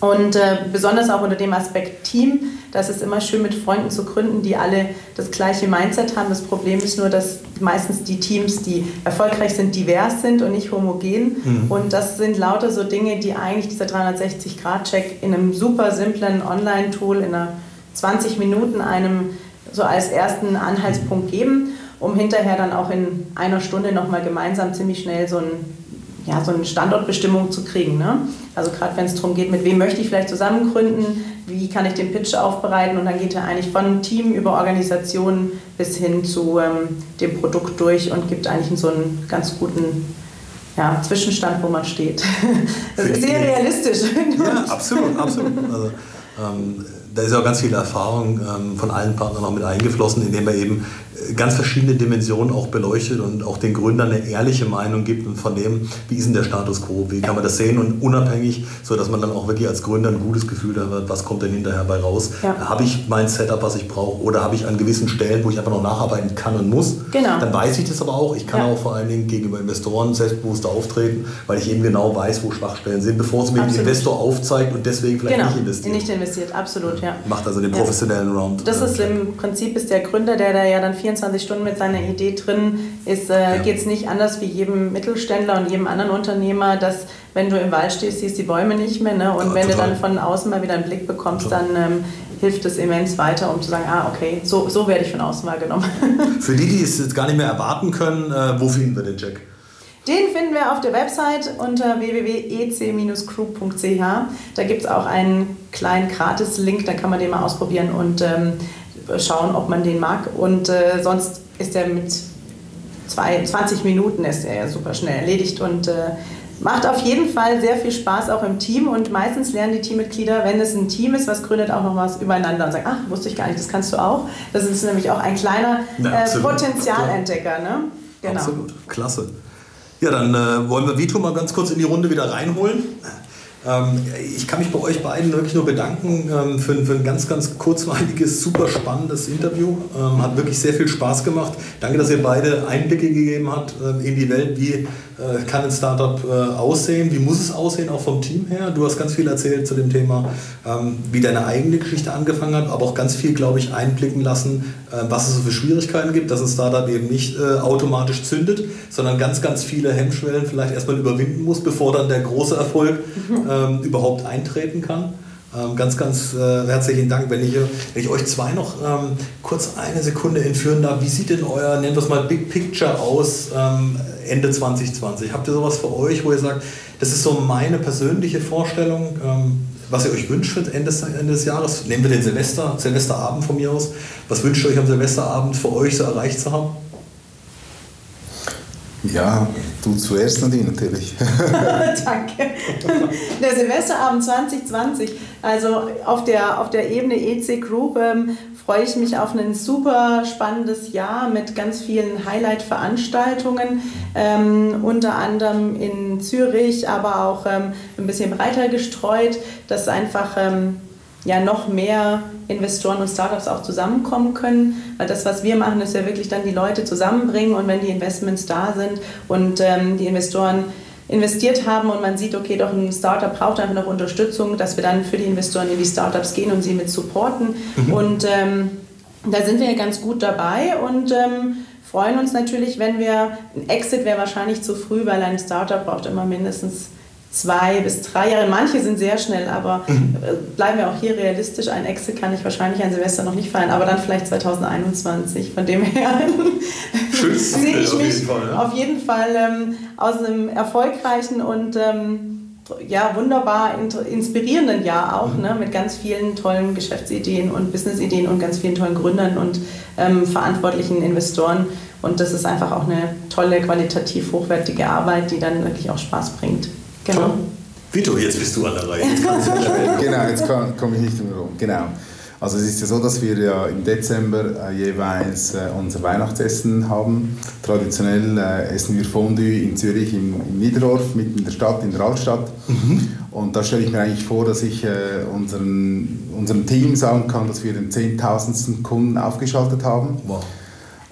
Und äh, besonders auch unter dem Aspekt Team, das ist immer schön mit Freunden zu gründen, die alle das gleiche Mindset haben. Das Problem ist nur, dass meistens die Teams, die erfolgreich sind, divers sind und nicht homogen. Mhm. Und das sind lauter so Dinge, die eigentlich dieser 360-Grad-Check in einem super simplen Online-Tool in einer 20 Minuten einem so als ersten Anhaltspunkt geben, um hinterher dann auch in einer Stunde nochmal gemeinsam ziemlich schnell so ein ja, so eine Standortbestimmung zu kriegen. Ne? Also gerade wenn es darum geht, mit wem möchte ich vielleicht zusammen gründen, wie kann ich den Pitch aufbereiten und dann geht er eigentlich von Team über Organisation bis hin zu ähm, dem Produkt durch und gibt eigentlich so einen ganz guten ja, Zwischenstand, wo man steht. Das ist sehr realistisch. Ja, absolut, absolut. Also, ähm, da ist auch ganz viel Erfahrung ähm, von allen Partnern auch mit eingeflossen, indem er eben ganz verschiedene Dimensionen auch beleuchtet und auch den Gründern eine ehrliche Meinung gibt und von dem, wie ist denn der Status quo, wie kann man das sehen und unabhängig, so dass man dann auch wirklich als Gründer ein gutes Gefühl hat, was kommt denn hinterher bei raus. Ja. Habe ich mein Setup, was ich brauche oder habe ich an gewissen Stellen, wo ich einfach noch nacharbeiten kann und muss, genau. dann weiß ich das aber auch. Ich kann ja. auch vor allen Dingen gegenüber Investoren selbstbewusster auftreten, weil ich eben genau weiß, wo Schwachstellen sind, bevor es mir ein Investor aufzeigt und deswegen vielleicht genau. nicht investiert. Nicht investiert, absolut, ja. Macht also den professionellen Round. Das ist im Prinzip ist der Gründer, der da ja dann 24 Stunden mit seiner Idee drin ist, äh, ja. geht es nicht anders wie jedem Mittelständler und jedem anderen Unternehmer, dass wenn du im Wald stehst, siehst die Bäume nicht mehr. Ne? Und ja, wenn total. du dann von außen mal wieder einen Blick bekommst, total. dann ähm, hilft es immens weiter, um zu sagen, ah, okay, so, so werde ich von außen wahrgenommen. Für die, die es jetzt gar nicht mehr erwarten können, äh, wo finden wir den Jack? Den finden wir auf der Website unter www.ec-group.ch. Da gibt es auch einen kleinen Gratis-Link, da kann man den mal ausprobieren und ähm, schauen, ob man den mag. Und äh, sonst ist er mit zwei, 20 Minuten ist er ja super schnell erledigt und äh, macht auf jeden Fall sehr viel Spaß auch im Team und meistens lernen die Teammitglieder, wenn es ein Team ist, was gründet, auch noch was übereinander und sagen, ach, wusste ich gar nicht, das kannst du auch. Das ist nämlich auch ein kleiner ja, äh, Potenzialentdecker. Ne? Genau. Absolut, klasse. Ja, dann äh, wollen wir Vito mal ganz kurz in die Runde wieder reinholen. Ähm, ich kann mich bei euch beiden wirklich nur bedanken ähm, für, ein ganz, ganz kurzweiliges, super spannendes Interview. Ähm, hat wirklich sehr viel Spaß gemacht. Danke, dass ihr beide Einblicke gegeben habt in die Welt, wie äh, kann ein Startup äh, aussehen, wie muss es aussehen, auch vom Team her. Du hast ganz viel erzählt zu dem Thema, wie deine eigene Geschichte angefangen hat, aber auch ganz viel, glaube ich, einblicken lassen, äh, was es so für Schwierigkeiten gibt, dass ein Startup eben nicht automatisch zündet, sondern ganz, ganz viele Hemmschwellen vielleicht erstmal überwinden muss, bevor dann der große Erfolg ähm, überhaupt eintreten kann. Ähm, ganz, ganz äh, herzlichen Dank. Wenn ich, wenn ich euch zwei noch ähm, kurz eine Sekunde entführen darf, wie sieht denn euer, nennen wir es mal, Big Picture aus ähm, Ende 2020? Habt ihr sowas für euch, wo ihr sagt, das ist so meine persönliche Vorstellung, ähm, was ihr euch wünscht für Ende, Ende des Jahres? Nehmen wir den Silvester, Silvesterabend von mir aus. Was wünscht ihr euch am Silvesterabend für euch so erreicht zu haben? Ja, du zuerst, Nadine, natürlich. Danke. Der Silvesterabend 2020, also auf der, auf der Ebene EC Group ähm, freue ich mich auf ein super spannendes Jahr mit ganz vielen Highlight-Veranstaltungen, ähm, unter anderem in Zürich, aber auch ähm, ein bisschen breiter gestreut, dass einfach ähm, ja noch mehr Investoren und Startups auch zusammenkommen können. Weil das, was wir machen, ist ja wirklich dann die Leute zusammenbringen und wenn die Investments da sind und ähm, die Investoren investiert haben und man sieht, okay, doch ein Startup braucht einfach noch Unterstützung, dass wir dann für die Investoren in die Startups gehen und sie mit supporten. Mhm. Und ähm, da sind wir ganz gut dabei und ähm, freuen uns natürlich, wenn wir, ein Exit wäre wahrscheinlich zu früh, weil ein Startup braucht immer mindestens zwei bis drei Jahre. Manche sind sehr schnell, aber mhm. Äh, bleiben wir auch hier realistisch. Ein Exit kann ich wahrscheinlich ein Silvester noch nicht feiern, aber dann vielleicht 2021. Von dem her sehe ich mich auf jeden Fall, ja? auf jeden Fall ähm, aus einem erfolgreichen und ähm, ja, wunderbar inspirierenden Jahr auch, mhm. ne, mit ganz vielen tollen Geschäftsideen und Businessideen und ganz vielen tollen Gründern und ähm, verantwortlichen Investoren. Und das ist einfach auch eine tolle, qualitativ hochwertige Arbeit, die dann wirklich auch Spaß bringt. Genau. Vito, jetzt bist du an der Reihe. genau, jetzt komme ich nicht mehr rum. Genau. Also es ist ja so, dass wir ja im Dezember äh, jeweils äh, unser Weihnachtsessen haben. Traditionell äh, essen wir Fondue in Zürich im, im, Niederdorf, mitten in der Stadt, in der Altstadt. Mhm. Und da stelle ich mir eigentlich vor, dass ich äh, unseren, unserem Team sagen kann, dass wir den zehntausendsten Kunden aufgeschaltet haben. Wow.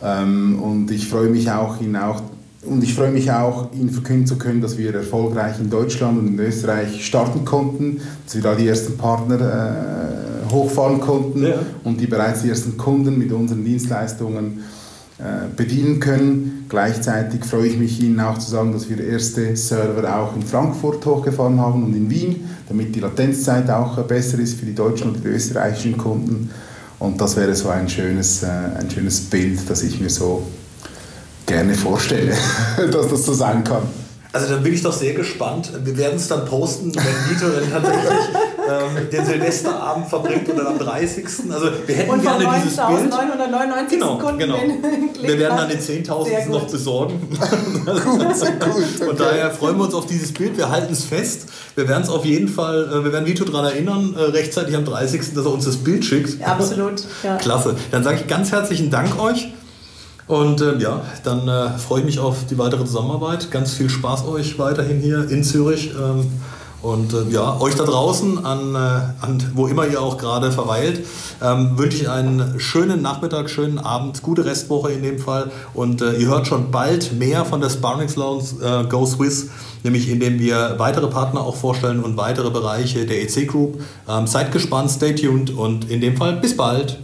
Ähm, und ich freue mich auch, ihn auch und ich freue mich auch, Ihnen verkünden zu können, dass wir erfolgreich in Deutschland und in Österreich starten konnten, dass wir da die ersten Partner äh, hochfahren konnten ja. und die bereits die ersten Kunden mit unseren Dienstleistungen äh, bedienen können. Gleichzeitig freue ich mich Ihnen auch zu sagen, dass wir erste Server auch in Frankfurt hochgefahren haben und in Wien, damit die Latenzzeit auch besser ist für die deutschen und die österreichischen Kunden. Und das wäre so ein schönes, äh, ein schönes Bild, das ich mir so gerne vorstelle, dass das so sein kann. Also dann bin ich doch sehr gespannt. Wir werden es dann posten, wenn Vito dann tatsächlich ähm, den Silvesterabend verbringt oder am 30. Also wir hätten Und gerne dieses Bild. 999 genau, Sekunden genau. Wir werden dann den 10.000 noch besorgen. gut, gut. Von daher freuen wir uns auf dieses Bild. Wir halten es fest. Wir werden es auf jeden Fall, äh, wir werden Vito daran erinnern, äh, rechtzeitig am 30. dass er uns das Bild schickt. Absolut. Ja. Klasse. Dann sage ich ganz herzlichen Dank euch. Und äh, ja, dann äh, freue ich mich auf die weitere Zusammenarbeit. Ganz viel Spaß euch weiterhin hier in Zürich. Ähm, und äh, ja, euch da draußen, an, äh, an wo immer ihr auch gerade verweilt, ähm, wünsche ich einen schönen Nachmittag, schönen Abend, gute Restwoche in dem Fall. Und äh, ihr hört schon bald mehr von der Sparrings Lounge äh, Go Swiss, nämlich indem wir weitere Partner auch vorstellen und weitere Bereiche der EC Group. Ähm, seid gespannt, stay tuned und in dem Fall bis bald.